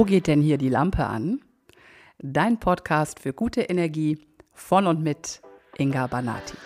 Wo geht denn hier die Lampe an? Dein Podcast für gute Energie von und mit Inga Banati.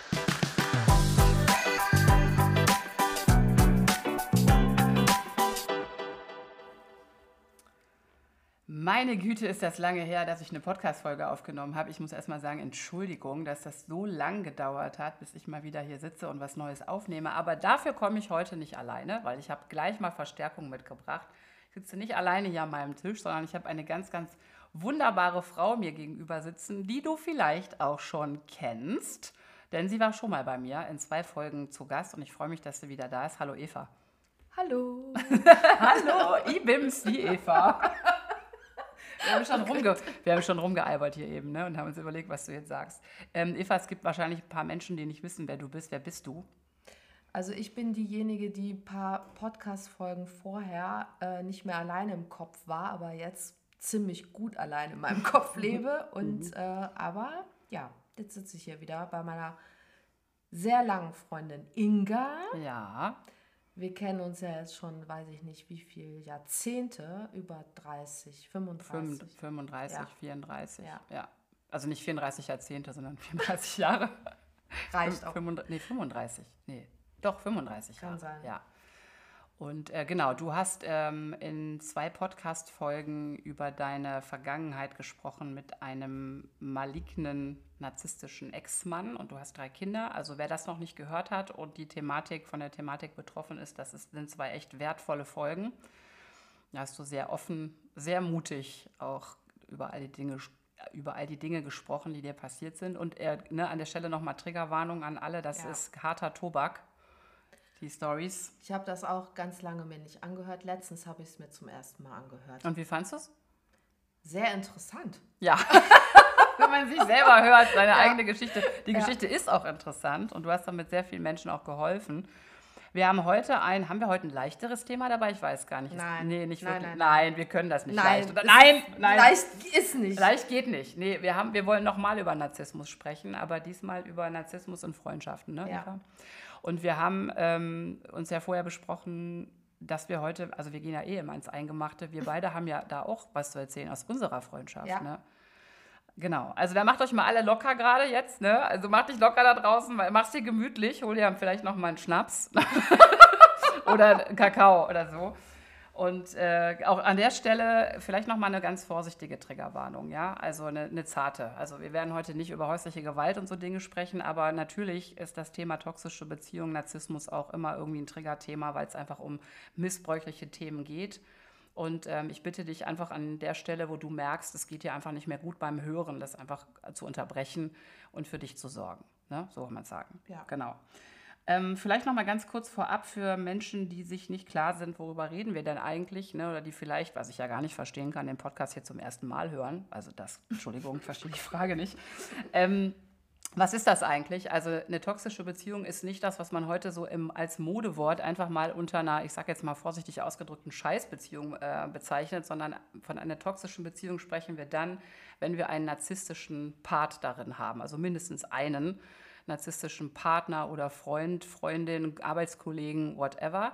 Meine Güte, ist das lange her, dass ich eine Podcast-Folge aufgenommen habe. Ich muss erst mal sagen, Entschuldigung, dass das so lang gedauert hat, bis ich mal wieder hier sitze und was Neues aufnehme. Aber dafür komme ich heute nicht alleine, weil ich habe gleich mal Verstärkung mitgebracht. Ich sitze nicht alleine hier an meinem Tisch, sondern ich habe eine ganz, ganz wunderbare Frau mir gegenüber sitzen, die du vielleicht auch schon kennst. Denn sie war schon mal bei mir in zwei Folgen zu Gast und ich freue mich, dass sie wieder da ist. Hallo Eva. Hallo. Hallo, Ibims, die Eva. Wir haben, schon rumge wir haben schon rumgealbert hier eben ne? und haben uns überlegt, was du jetzt sagst. Ähm, Eva, es gibt wahrscheinlich ein paar Menschen, die nicht wissen, wer du bist. Wer bist du? Also ich bin diejenige, die ein paar Podcast-Folgen vorher äh, nicht mehr alleine im Kopf war, aber jetzt ziemlich gut alleine in meinem Kopf lebe. Und äh, aber ja, jetzt sitze ich hier wieder bei meiner sehr langen Freundin Inga. Ja. Wir kennen uns ja jetzt schon, weiß ich nicht, wie viele Jahrzehnte, über 30, 35. 35, ja. 34. Ja. ja. Also nicht 34 Jahrzehnte, sondern 34 Jahre. Reicht auch. 35, nee, 35. Nee, doch 35 Kann Jahre. sein. Ja. Und äh, genau, du hast ähm, in zwei Podcast-Folgen über deine Vergangenheit gesprochen mit einem malignen narzisstischen Ex-Mann und du hast drei Kinder. Also wer das noch nicht gehört hat und die Thematik von der Thematik betroffen ist, das ist, sind zwei echt wertvolle Folgen. Da hast du sehr offen, sehr mutig auch über all die Dinge über all die Dinge gesprochen, die dir passiert sind. Und äh, ne, an der Stelle nochmal Triggerwarnung an alle, das Ja. ist harter Tobak, die Stories. Ich habe das auch ganz lange mir nicht angehört. Letztens habe ich es mir zum ersten Mal angehört. Und wie fandest du es? Sehr interessant. Ja. Wenn man sich selber hört, seine Ja. eigene Geschichte. Die Ja. Geschichte ist auch interessant und du hast damit sehr vielen Menschen auch geholfen. Wir haben heute ein, haben wir heute ein leichteres Thema dabei? Ich weiß gar nicht. Nein. Nee, nicht Nein, wirklich. nein, Nein, wir können das nicht Nein, leicht. Oder, nein, nein. Leicht ist nicht. Leicht geht nicht. Nee, wir, haben, wir wollen nochmal über Narzissmus sprechen, aber diesmal über Narzissmus und Freundschaften. Ne, Ja. Und wir haben ähm, uns ja vorher besprochen, dass wir heute, also wir gehen ja eh immer ins Eingemachte, wir beide haben ja da auch was zu erzählen aus unserer Freundschaft. Ja. Ne? Genau, also da macht euch mal alle locker gerade jetzt, ne? Also macht dich locker da draußen, mach's dir gemütlich, hol dir vielleicht noch mal einen Schnaps oder Kakao oder so. Und äh, auch an der Stelle vielleicht noch mal eine ganz vorsichtige Triggerwarnung, ja, also eine, eine zarte. Also wir werden heute nicht über häusliche Gewalt und so Dinge sprechen, aber natürlich ist das Thema toxische Beziehung, Narzissmus auch immer irgendwie ein Triggerthema, weil es einfach um missbräuchliche Themen geht. Und ähm, ich bitte dich einfach an der Stelle, wo du merkst, es geht dir einfach nicht mehr gut beim Hören, das einfach zu unterbrechen und für dich zu sorgen. Ne? So kann man sagen. Ja. Genau. Ähm, vielleicht noch mal ganz kurz vorab für Menschen, die sich nicht klar sind, worüber reden wir denn eigentlich, ne? oder die vielleicht, was ich ja gar nicht verstehen kann, den Podcast hier zum ersten Mal hören. Also das, Entschuldigung, verstehe die Frage nicht. Ähm, was ist das eigentlich? Also eine toxische Beziehung ist nicht das, was man heute so im, als Modewort einfach mal unter einer, ich sage jetzt mal vorsichtig ausgedrückten Scheißbeziehung äh, bezeichnet, sondern von einer toxischen Beziehung sprechen wir dann, wenn wir einen narzisstischen Part darin haben, also mindestens einen narzisstischen Partner oder Freund, Freundin, Arbeitskollegen, whatever.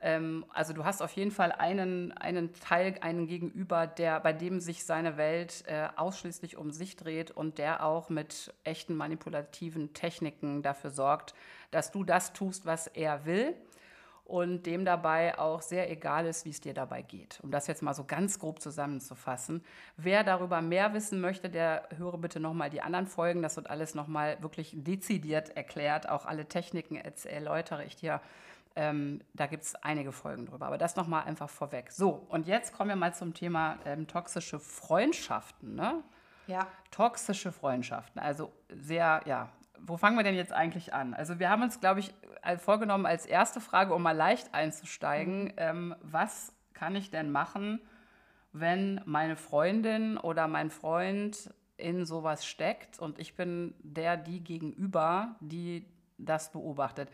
Ähm, also du hast auf jeden Fall einen, einen Teil, einen Gegenüber, der, bei dem sich seine Welt äh, ausschließlich um sich dreht und der auch mit echten manipulativen Techniken dafür sorgt, dass du das tust, was er will und dem dabei auch sehr egal ist, wie es dir dabei geht. Um das jetzt mal so ganz grob zusammenzufassen. Wer darüber mehr wissen möchte, der höre bitte nochmal die anderen Folgen. Das wird alles nochmal wirklich dezidiert erklärt. Auch alle Techniken erläutere ich dir. Ähm, da gibt es einige Folgen drüber. Aber das nochmal einfach vorweg. So, und jetzt kommen wir mal zum Thema ähm, toxische Freundschaften. Ne? Ja. Toxische Freundschaften, also sehr, ja. Wo fangen wir denn jetzt eigentlich an? Also wir haben uns, glaube ich, vorgenommen als erste Frage, um mal leicht einzusteigen, ähm, was kann ich denn machen, wenn meine Freundin oder mein Freund in sowas steckt und ich bin der, die gegenüber, die das beobachtet.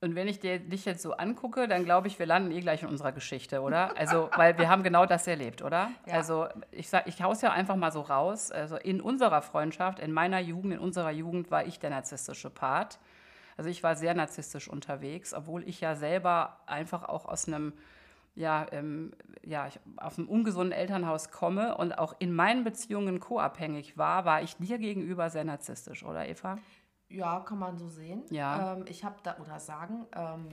Und wenn ich dir, dich jetzt so angucke, dann glaube ich, wir landen eh gleich in unserer Geschichte, oder? Also, weil wir haben genau das erlebt, oder? Ja. Also, ich sag, ich hau's ja einfach mal so raus. Also, in unserer Freundschaft, in meiner Jugend, in unserer Jugend war ich der narzisstische Part. Also, ich war sehr narzisstisch unterwegs, obwohl ich ja selber einfach auch aus einem ja, ähm, ja, ich aus einem ungesunden Elternhaus komme und auch in meinen Beziehungen co-abhängig war, war ich dir gegenüber sehr narzisstisch, oder Eva? Ja, kann man so sehen. Ja. Ähm, ich habe da, oder sagen, ähm,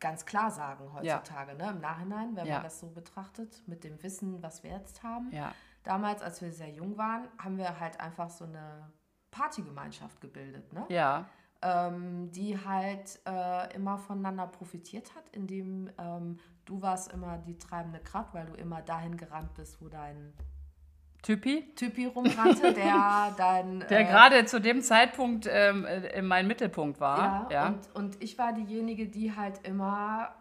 ganz klar sagen heutzutage, ne? im Nachhinein, wenn Ja. man das so betrachtet, mit dem Wissen, was wir jetzt haben. Ja. Damals, als wir sehr jung waren, haben wir halt einfach so eine Partygemeinschaft gebildet, ne? Ja. ähm, die halt äh, immer voneinander profitiert hat, indem ähm, du warst immer die treibende Kraft, weil du immer dahin gerannt bist, wo dein Typi? Typi rumrannte, der dein... Der äh, gerade zu dem Zeitpunkt ähm, äh, mein Mittelpunkt war. Ja, Und, und ich war diejenige, die halt immer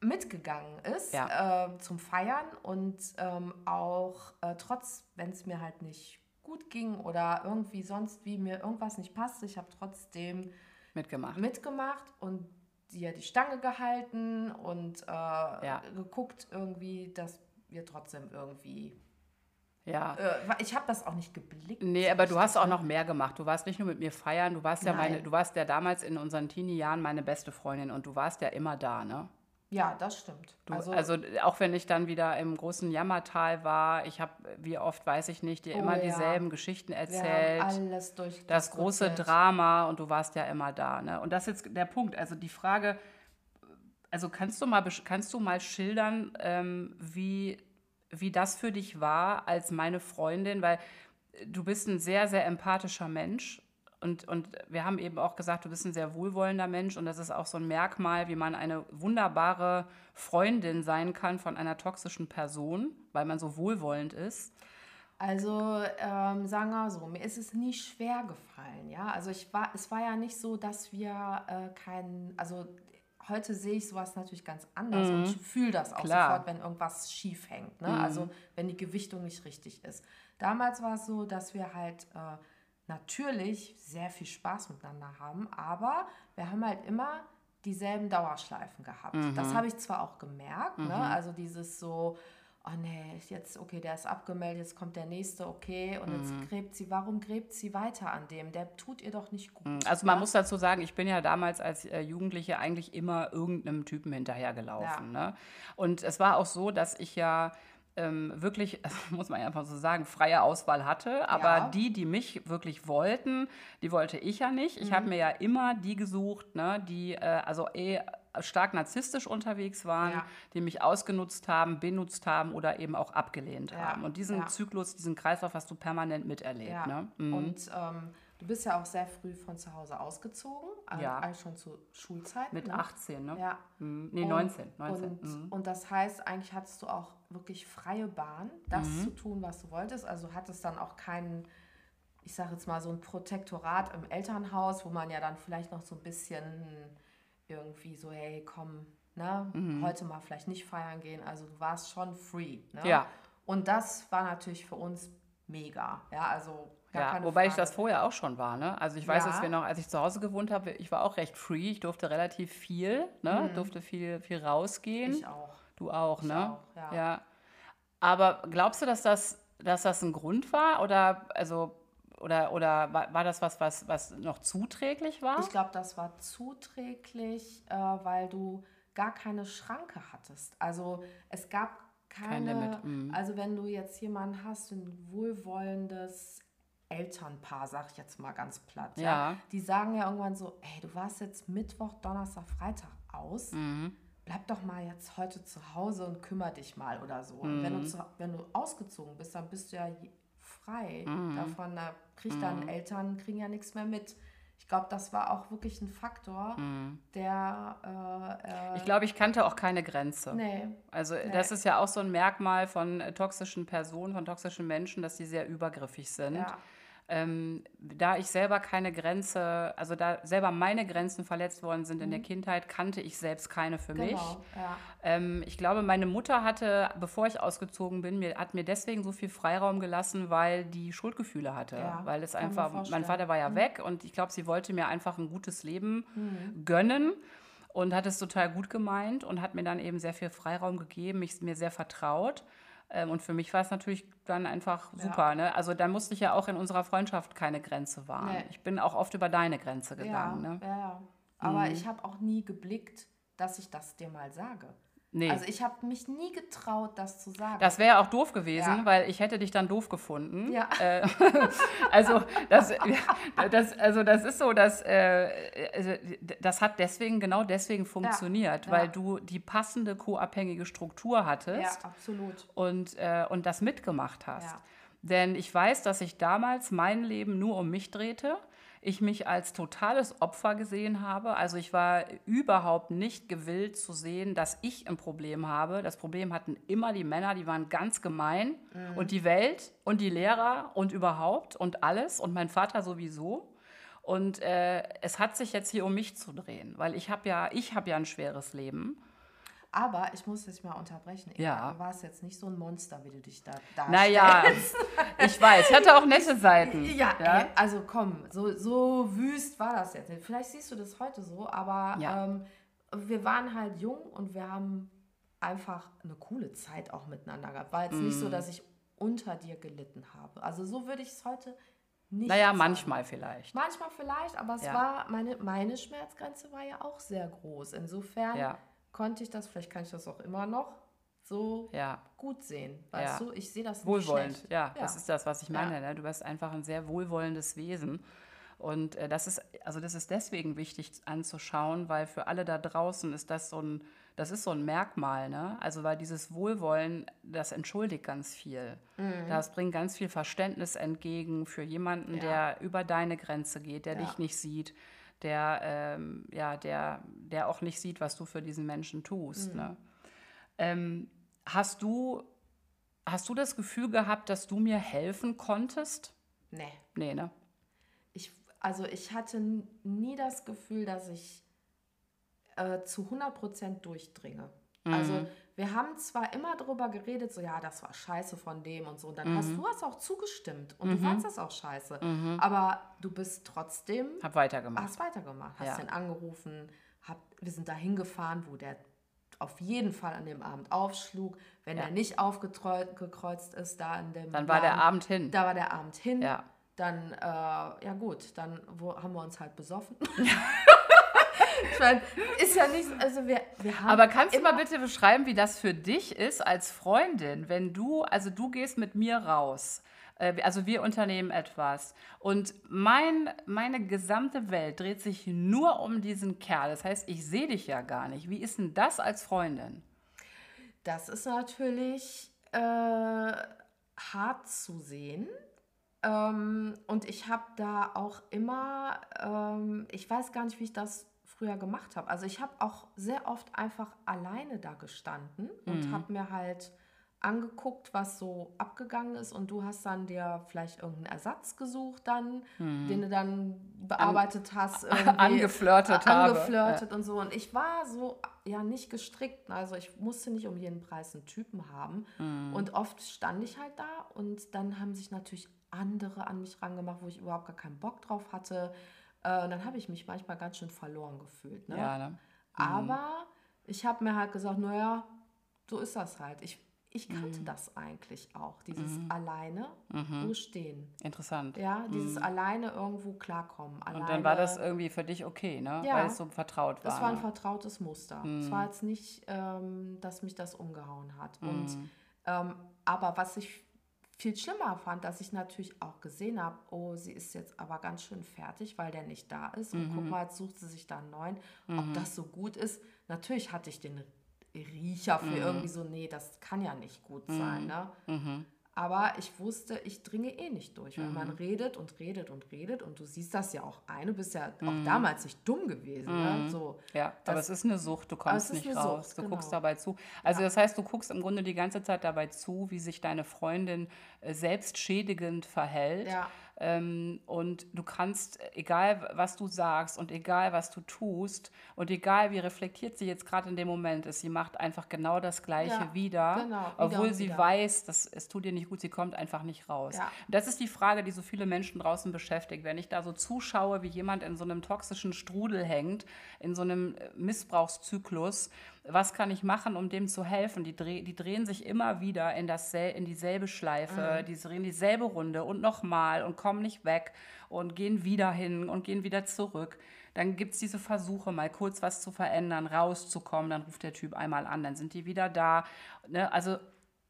mitgegangen ist Ja. äh, zum Feiern und ähm, auch äh, trotz, wenn es mir halt nicht gut ging oder irgendwie sonst wie mir irgendwas nicht passte, ich habe trotzdem mitgemacht. mitgemacht und dir die Stange gehalten und äh, geguckt irgendwie, dass wir trotzdem irgendwie. Ja. Äh, ich habe das auch nicht geblickt. Nee, aber du hast auch noch mehr gemacht. Du warst nicht nur mit mir feiern, du warst ja Nein. meine, du warst ja damals in unseren Teenie-Jahren meine beste Freundin und du warst ja immer da, ne? Ja, das stimmt. Du, also, also, auch wenn ich dann wieder im großen Jammertal war, ich habe, wie oft weiß ich nicht, dir Oh immer ja. dieselben Geschichten erzählt. alles durch das große Drama und du warst ja immer da. Ne? Und das ist jetzt der Punkt. Also die Frage, also kannst du mal, kannst du mal schildern, ähm, wie, wie das für dich war als meine Freundin, weil du bist ein sehr, sehr empathischer Mensch. Und, und wir haben eben auch gesagt, du bist ein sehr wohlwollender Mensch und das ist auch so ein Merkmal, wie man eine wunderbare Freundin sein kann von einer toxischen Person, weil man so wohlwollend ist. Also ähm, sagen wir so, mir ist es nie schwer gefallen, ja. Also ich war, es war ja nicht so, dass wir äh, keinen, also heute sehe ich sowas natürlich ganz anders und ich fühle das auch Mhm. Klar. Mhm. sofort, wenn irgendwas schief hängt, ne? Also wenn die Gewichtung nicht richtig ist. Damals war es so, dass wir halt äh, natürlich sehr viel Spaß miteinander haben, aber wir haben halt immer dieselben Dauerschleifen gehabt. Mhm. Das habe ich zwar auch gemerkt, ne? Also dieses so, oh nee, jetzt, okay, der ist abgemeldet, jetzt kommt der nächste, okay, und Mhm. jetzt gräbt sie, warum gräbt sie weiter an dem? Der tut ihr doch nicht gut. Also man ja? muss dazu sagen, ich bin ja damals als äh, Jugendliche eigentlich immer irgendeinem Typen hinterhergelaufen. Ne? Und es war auch so, dass ich ja ähm, wirklich, muss man ja einfach so sagen, freie Auswahl hatte. Aber Ja. die, die mich wirklich wollten, die wollte ich ja nicht. Ich Mhm. habe mir ja immer die gesucht, ne, die äh, also eh stark narzisstisch unterwegs waren, Ja. die mich ausgenutzt haben, benutzt haben oder eben auch abgelehnt Ja, haben. Und diesen ja. Zyklus, diesen Kreislauf hast du permanent miterlebt. Ne? Mhm. Und ähm, du bist ja auch sehr früh von zu Hause ausgezogen, also Ja. schon zur Schulzeit. Mit ne? 18, ne? Ja. Mhm. Nee, Und- 19. 19. Und, mhm. und das heißt, eigentlich hattest du auch wirklich freie Bahn, das Mhm. zu tun, was du wolltest. Also hattest dann auch keinen, ich sage jetzt mal, so ein Protektorat im Elternhaus, wo man ja dann vielleicht noch so ein bisschen irgendwie so, hey, komm, ne, Mhm. heute mal vielleicht nicht feiern gehen. Also du warst schon free. Ne? Ja. Und das war natürlich für uns mega. Ja, also Ja, wobei ich Frage. das vorher auch schon war. Ne? Also ich weiß, Ja. dass wir noch, als ich zu Hause gewohnt habe, ich war auch recht free. Ich durfte relativ viel, ne? durfte viel, viel rausgehen. Mhm. Ich auch. Du auch, Ich ne? auch, ja. Aber glaubst du, dass das, dass das ein Grund war? Oder, also, oder, oder war, das was, was, was noch zuträglich war? Ich glaube, das war zuträglich, äh, weil du gar keine Schranke hattest. Also es gab Kein keine, Limit, mhm. also wenn du jetzt jemanden hast, ein wohlwollendes Elternpaar, sag ich jetzt mal ganz platt, Ja. die sagen ja irgendwann so, ey, du warst jetzt Mittwoch, Donnerstag, Freitag aus, Mhm. bleib doch mal jetzt heute zu Hause und kümmere dich mal oder so. Und Mhm. wenn du, zu, wenn du ausgezogen bist, dann bist du ja frei Mhm. davon, da kriegt deine Eltern, kriegen ja nichts mehr mit. Ich glaube, das war auch wirklich ein Faktor, der äh, äh, Mhm. Ich glaube, ich kannte auch keine Grenze. nee, Also das ist ja auch so ein Merkmal von äh, toxischen Personen, von toxischen Menschen, dass die sehr übergriffig sind. ja, Ähm, da ich selber keine Grenze, also da selber meine Grenzen verletzt worden sind in der Kindheit, kannte ich selbst keine für mich. Mhm. genau, ja. Ähm, ich glaube, meine Mutter hatte, bevor ich ausgezogen bin, mir, hat mir deswegen so viel Freiraum gelassen, weil die Schuldgefühle hatte. Ja, weil es einfach, mein. Mhm. Vater war ja weg und ich glaube, sie wollte mir einfach ein gutes Leben gönnen und hat es total gut gemeint und hat mir dann eben sehr viel Freiraum gegeben, mich, mir sehr vertraut. Ähm, und für mich war es natürlich dann einfach super. Ne? Also da musste ich ja auch in unserer Freundschaft keine Grenze wahren. Nee. Ich bin auch oft über deine Grenze Ja, gegangen. Ne? ja, ja. Aber ich habe auch nie geblickt, dass ich das dir mal sage. Nee. Also ich habe mich nie getraut, das zu sagen. Das wäre auch doof gewesen, Ja. weil ich hätte dich dann doof gefunden. Ja. Äh, also, das, das, also das ist so, dass äh, also das hat deswegen, genau deswegen funktioniert, ja. weil du die passende co-abhängige Struktur hattest ja, absolut. und, äh, und das mitgemacht hast. Denn ich weiß, dass sich damals mein Leben nur um mich drehte. Ich mich als totales Opfer gesehen habe. Also ich war überhaupt nicht gewillt zu sehen, dass ich ein Problem habe. Das Problem hatten immer die Männer, die waren ganz gemein. Und die Welt und die Lehrer und überhaupt und alles und mein Vater sowieso. Und äh, es hat sich jetzt hier um mich zu drehen, weil ich habe ja, ich habe ja ein schweres Leben. Aber ich muss dich mal unterbrechen. Inga. Ja. Du warst jetzt nicht so ein Monster, wie du dich da darstellst. Naja, ich weiß, ich hatte auch nette Seiten. Ja, Ey, also komm, so, so wüst war das jetzt nicht. Vielleicht siehst du das heute so, aber Ja. ähm, wir waren halt jung und wir haben einfach eine coole Zeit auch miteinander gehabt. War jetzt nicht Mhm. so, dass ich unter dir gelitten habe. Also so würde ich es heute nicht Naja, sagen. manchmal vielleicht. Manchmal vielleicht, aber es Ja. war, meine, meine Schmerzgrenze war ja auch sehr groß. Insofern Ja. Konnte ich das, vielleicht kann ich das auch immer noch, so Ja. gut sehen. Weißt Ja. du, ich sehe das nicht Wohlwollend, schlecht. ja, das ist das, was ich meine. Ja. Ne? Du bist einfach ein sehr wohlwollendes Wesen. Und äh, das ist, also das ist deswegen wichtig anzuschauen, weil für alle da draußen ist das so ein, das ist so ein Merkmal, ne? Also weil dieses Wohlwollen, das entschuldigt ganz viel. Mhm. Das bringt ganz viel Verständnis entgegen für jemanden, Ja. der über deine Grenze geht, der Ja. dich nicht sieht, der, ähm, ja, der, der auch nicht sieht, was du für diesen Menschen tust. Mhm. Ne? Ähm, hast du Hast du das Gefühl gehabt, dass du mir helfen konntest? Nee. Nee, ne? Ich, also ich hatte nie das Gefühl, dass ich äh, zu 100% durchdringe. Mhm. Also wir haben zwar immer darüber geredet, so ja, das war scheiße von dem und so. Und dann hast Mhm. du hast auch zugestimmt und du fandst das auch scheiße. Aber du bist trotzdem, Hab weitergemacht. hast weitergemacht, hast Ja. den angerufen, hab, wir sind da hingefahren, wo der auf jeden Fall an dem Abend aufschlug. Wenn Ja. er nicht aufgekreuzt ist, da in dem Dann war der Laden, Abend hin. da war der Abend hin. Ja. Dann, äh, ja gut, dann wo, haben wir uns halt besoffen. ich meine, ist ja nicht, also wir, wir haben Aber kannst du mal bitte beschreiben, wie das für dich ist als Freundin, wenn du, also du gehst mit mir raus, äh, also wir unternehmen etwas und mein, meine gesamte Welt dreht sich nur um diesen Kerl. Das heißt, ich sehe dich ja gar nicht. Wie ist denn das als Freundin? Das ist natürlich äh, hart zu sehen. Ähm, und ich habe da auch immer, ähm, ich weiß gar nicht, wie ich das früher gemacht habe. Also ich habe auch sehr oft einfach alleine da gestanden und Mhm. habe mir halt angeguckt, was so abgegangen ist und du hast dann dir vielleicht irgendeinen Ersatz gesucht dann, den du dann bearbeitet hast. irgendwie, Mhm. angeflirtet habe. Angeflirtet und so. Und ich war so, ja, nicht gestrickt. Also ich musste nicht um jeden Preis einen Typen haben. Mhm. Und oft stand ich halt da und dann haben sich natürlich andere an mich rangemacht, wo ich überhaupt gar keinen Bock drauf hatte. Äh, und dann habe ich mich manchmal ganz schön verloren gefühlt. Ne? Ja, ne? Aber ich habe mir halt gesagt, naja, so ist das halt. Ich, ich kannte Mhm. das eigentlich auch, dieses alleine wo stehen. Interessant. Ja, dieses alleine irgendwo klarkommen. Mhm. Und Alleine, dann war das irgendwie für dich okay, ne? Ja. Weil es so vertraut war. das war ein ne? vertrautes Muster. Es war jetzt nicht, ähm, dass mich das umgehauen hat. Und, ähm, aber was ich viel schlimmer fand, dass ich natürlich auch gesehen habe, oh, sie ist jetzt aber ganz schön fertig, weil der nicht da ist. Und guck mal, jetzt sucht sie sich da einen neuen. Ob das so gut ist, natürlich hatte ich den Riecher für irgendwie so, nee, das kann ja nicht gut sein. Ne? Aber ich wusste, ich dringe eh nicht durch, weil man redet und redet und redet und du siehst das ja auch ein. Du bist ja auch damals nicht dumm gewesen. Ne? So, Ja, aber das- es ist eine Sucht, du kommst nicht raus. Sucht, du guckst genau. dabei zu. Also das heißt, du guckst im Grunde die ganze Zeit dabei zu, wie sich deine Freundin äh, selbstschädigend verhält. Ja. Ähm, und du kannst, egal was du sagst und egal was du tust und egal wie reflektiert sie jetzt gerade in dem Moment ist, sie macht einfach genau das Gleiche Ja, wieder, genau, wieder obwohl und sie wieder. weiß, dass es tut ihr nicht gut, sie kommt einfach nicht raus. Ja. Das ist die Frage, die so viele Menschen draußen beschäftigt. Wenn ich da so zuschaue, wie jemand in so einem toxischen Strudel hängt, in so einem äh, Missbrauchszyklus, was kann ich machen, um dem zu helfen? Die, dreh, die drehen sich immer wieder in, das, in dieselbe Schleife, die drehen dieselbe Runde und nochmal und kommen nicht weg und gehen wieder hin und gehen wieder zurück. dann gibt es diese Versuche, mal kurz was zu verändern, rauszukommen, dann ruft der Typ einmal an, dann sind die wieder da. Ne? Also,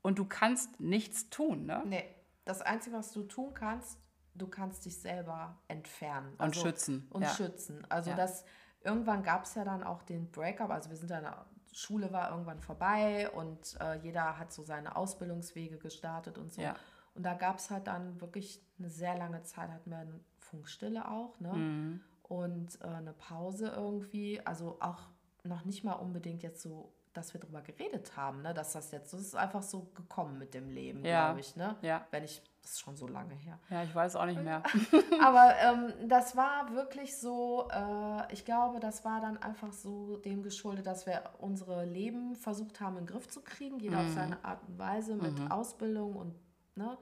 und du kannst nichts tun, ne? Nee. Das Einzige, was du tun kannst, du kannst dich selber entfernen. Und also, schützen. Und ja. schützen. Also ja. das, irgendwann gab es ja dann auch den Breakup, also wir sind dann Schule war irgendwann vorbei und äh, jeder hat so seine Ausbildungswege gestartet und so. Ja. Und da gab es halt dann wirklich eine sehr lange Zeit, hatten wir eine Funkstille auch, ne? Mhm. Und äh, eine Pause irgendwie, also auch noch nicht mal unbedingt jetzt so, dass wir darüber geredet haben, ne? Dass das jetzt, das ist einfach so gekommen mit dem Leben, ja. glaube ich, ne? Ja. Wenn ich das ist schon so lange her. Ja, ich weiß auch nicht mehr. Aber ähm, das war wirklich so, äh, ich glaube, das war dann einfach so dem geschuldet, dass wir unsere Leben versucht haben, in den Griff zu kriegen, jeder mhm. auf seine Art und Weise mit mhm. Ausbildung und, ne?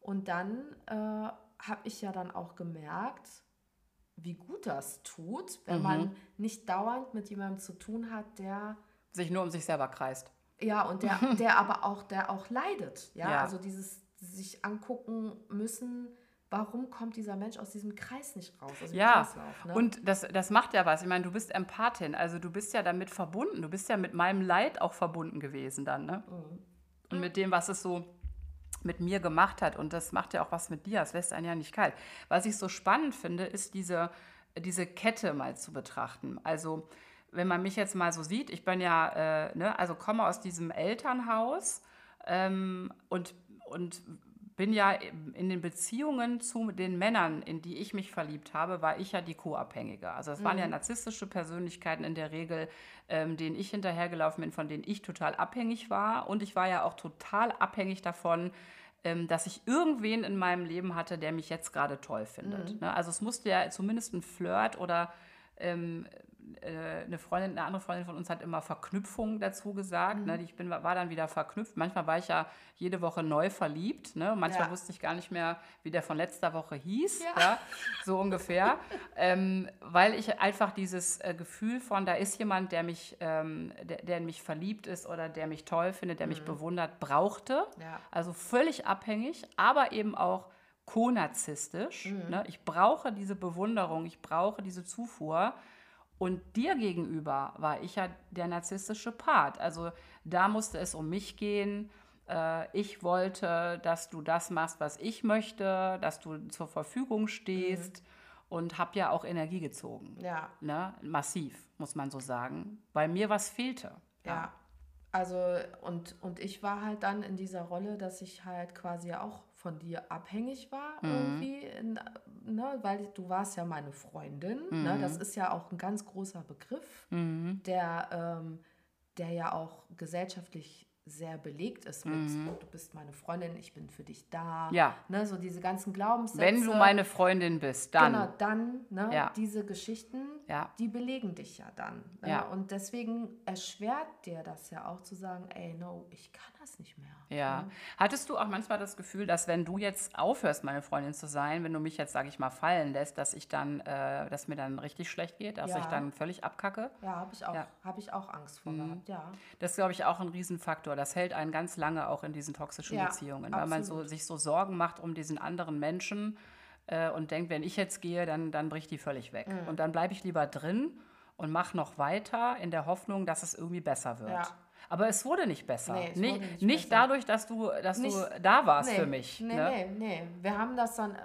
Und dann äh, habe ich ja dann auch gemerkt, wie gut das tut, wenn mhm. man nicht dauernd mit jemandem zu tun hat, der sich nur um sich selber kreist. Ja, und der, der aber auch, der auch leidet. Ja, ja. also dieses sich angucken müssen, warum kommt dieser Mensch aus diesem Kreis nicht raus? ja, ne? und das, das macht ja was. Ich meine, du bist Empathin, also du bist ja damit verbunden. Du bist ja mit meinem Leid auch verbunden gewesen dann, ne? Mhm. Und mit dem, was es so mit mir gemacht hat. Und das macht ja auch was mit dir. Das lässt einen ja nicht kalt. Was ich so spannend finde, ist diese, diese Kette mal zu betrachten. Also, wenn man mich jetzt mal so sieht, ich bin ja, äh, ne, also komme aus diesem Elternhaus ähm, und und bin ja in den Beziehungen zu den Männern, in die ich mich verliebt habe, war ich ja die Co-Abhängige. Also es mhm. waren ja mhm. narzisstische Persönlichkeiten in der Regel, ähm, denen ich hinterhergelaufen bin, von denen ich total abhängig war. Und ich war ja auch total abhängig davon, ähm, dass ich irgendwen in meinem Leben hatte, der mich jetzt gerade toll findet. Mhm. Ne? Also es musste ja zumindest ein Flirt oder ähm, äh, eine Freundin, eine andere Freundin von uns hat immer Verknüpfung dazu gesagt. Mhm. Ne? Ich bin, war dann wieder verknüpft. Manchmal war ich ja jede Woche neu verliebt. Ne? Manchmal ja. wusste ich gar nicht mehr, wie der von letzter Woche hieß. Ja. ja so ungefähr. ähm, weil ich einfach dieses äh, Gefühl von, da ist jemand, der mich, ähm, der, der, in mich verliebt ist oder der mich toll findet, der mhm. mich bewundert, brauchte. Ja. Also völlig abhängig, aber eben auch konarzistisch. Mhm. Ne? Ich brauche diese Bewunderung, ich brauche diese Zufuhr. Und dir gegenüber war ich ja der narzisstische Part. Also da musste es um mich gehen. Äh, ich wollte, dass du das machst, was ich möchte, dass du zur Verfügung stehst. Mhm. Und habe ja auch Energie gezogen. Ja. Ne? Massiv, muss man so sagen. Weil mir was fehlte. ja. ja. Also, und, und ich war halt dann in dieser Rolle, dass ich halt quasi auch von dir abhängig war, mhm. irgendwie, ne? weil du warst ja meine Freundin. Ne? Mhm. Ne? Das ist ja auch ein ganz großer Begriff, mhm. der, ähm, der ja auch gesellschaftlich sehr belegt ist mit, mhm. du bist meine Freundin, ich bin für dich da. Ja. Ne, so diese ganzen Glaubenssätze. Wenn du meine Freundin bist, dann. Genau, dann, ne, ja. diese Geschichten, ja. die belegen dich ja dann. Ne? Ja. Und deswegen erschwert dir das ja auch zu sagen, ey, no, ich kann das nicht mehr. Ja. Ne? Hattest du auch manchmal das Gefühl, dass wenn du jetzt aufhörst, meine Freundin zu sein, wenn du mich jetzt, sage ich mal, fallen lässt, dass ich dann, äh, dass mir dann richtig schlecht geht, dass ja. ich dann völlig abkacke? Ja, habe ich auch, ja. habe ich auch Angst vor mhm. gehabt, ja. Das ist, glaube ich, auch ein Riesenfaktor. Das hält einen ganz lange auch in diesen toxischen ja, Beziehungen, weil man so, sich so Sorgen macht um diesen anderen Menschen äh, und denkt, wenn ich jetzt gehe, dann, dann bricht die völlig weg. Mhm. Und dann bleibe ich lieber drin und mache noch weiter in der Hoffnung, dass es irgendwie besser wird. Ja. Aber es wurde nicht besser. Nee, nicht, nicht, nicht besser. dadurch, dass du, dass nicht, du da warst nee, für mich. Nee, ne? nee, nee. Wir haben das dann, äh,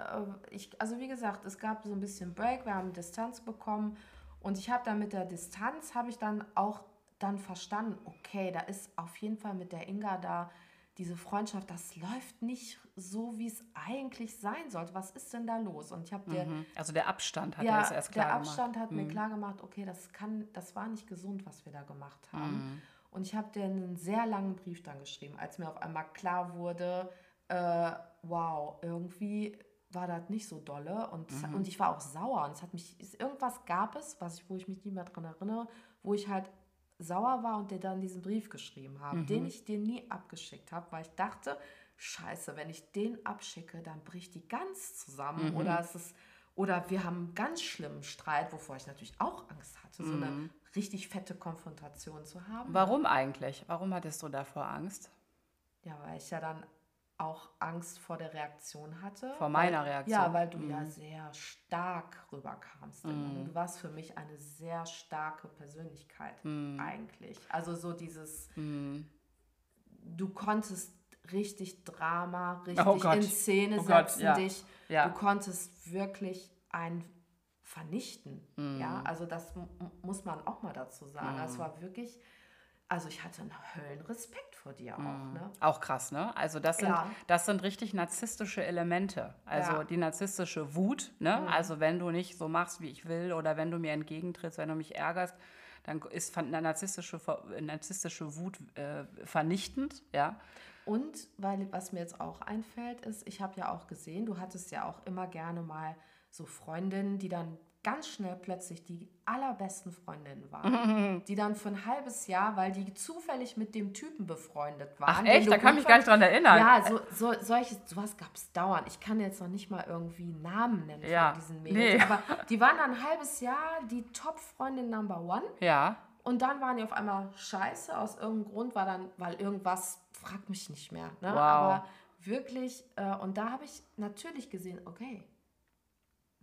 ich, also wie gesagt, es gab so ein bisschen Break, wir haben Distanz bekommen und ich habe dann mit der Distanz, habe ich dann auch dann verstanden, okay, da ist auf jeden Fall mit der Inga da diese Freundschaft, das läuft nicht so, wie es eigentlich sein sollte. Was ist denn da los? Und ich habe dir mhm. also der Abstand hat ja, das erst klar der Abstand gemacht. hat mhm. mir klar gemacht, okay, das kann, das war nicht gesund, was wir da gemacht haben. Mhm. Und ich habe dir einen sehr langen Brief dann geschrieben, als mir auf einmal klar wurde, äh, wow, irgendwie war das nicht so dolle und, mhm. und ich war auch sauer und es hat mich, irgendwas gab es, was ich, wo ich mich nicht mehr daran erinnere, wo ich halt sauer war und dir dann diesen Brief geschrieben habe, mhm. den ich dir nie abgeschickt habe, weil ich dachte, scheiße, wenn ich den abschicke, dann bricht die ganz zusammen mhm. oder es ist oder wir haben einen ganz schlimmen Streit, wovor ich natürlich auch Angst hatte, so eine mhm. richtig fette Konfrontation zu haben. Warum eigentlich? Warum hattest du davor Angst? Ja, weil ich ja dann auch Angst vor der Reaktion hatte. Vor meiner weil, Reaktion? Ja, weil du Mhm. ja sehr stark rüberkamst. immer. Du warst für mich eine sehr starke Persönlichkeit Mhm. eigentlich. Also so dieses, du konntest richtig Drama, richtig Oh Gott. in Szene Oh Gott, setzen ja. dich. Ja. Du konntest wirklich einen vernichten. Mhm. Ja, also das mu- muss man auch mal dazu sagen. Es war wirklich, also ich hatte einen Höllenrespekt vor dir auch. Ne? Auch krass, ne? Also das sind, Ja. das sind richtig narzisstische Elemente. Also Ja. Mhm. die narzisstische Wut, ne? Also wenn du nicht so machst, wie ich will, oder wenn du mir entgegentrittst, wenn du mich ärgerst, dann ist narzisstische, narzisstische Wut äh, vernichtend, ja. Und weil was mir jetzt auch einfällt, ist, ich habe ja auch gesehen, du hattest ja auch immer gerne mal so Freundinnen, die dann ganz schnell plötzlich die allerbesten Freundinnen waren. die dann für ein halbes Jahr, weil die zufällig mit dem Typen befreundet waren. Ach echt? Da kann gut mich gar nicht dran erinnern. Ja, so, so, solche, sowas gab es dauernd. Ich kann jetzt noch nicht mal irgendwie Namen nennen Ja, von diesen Mädels. nee. Aber die waren dann ein halbes Jahr die Top-Freundin Number One. Ja. Und dann waren die auf einmal scheiße. Aus irgendeinem Grund war dann, weil irgendwas, fragt mich nicht mehr. Ne? Wow. Aber wirklich, äh, und da habe ich natürlich gesehen, okay,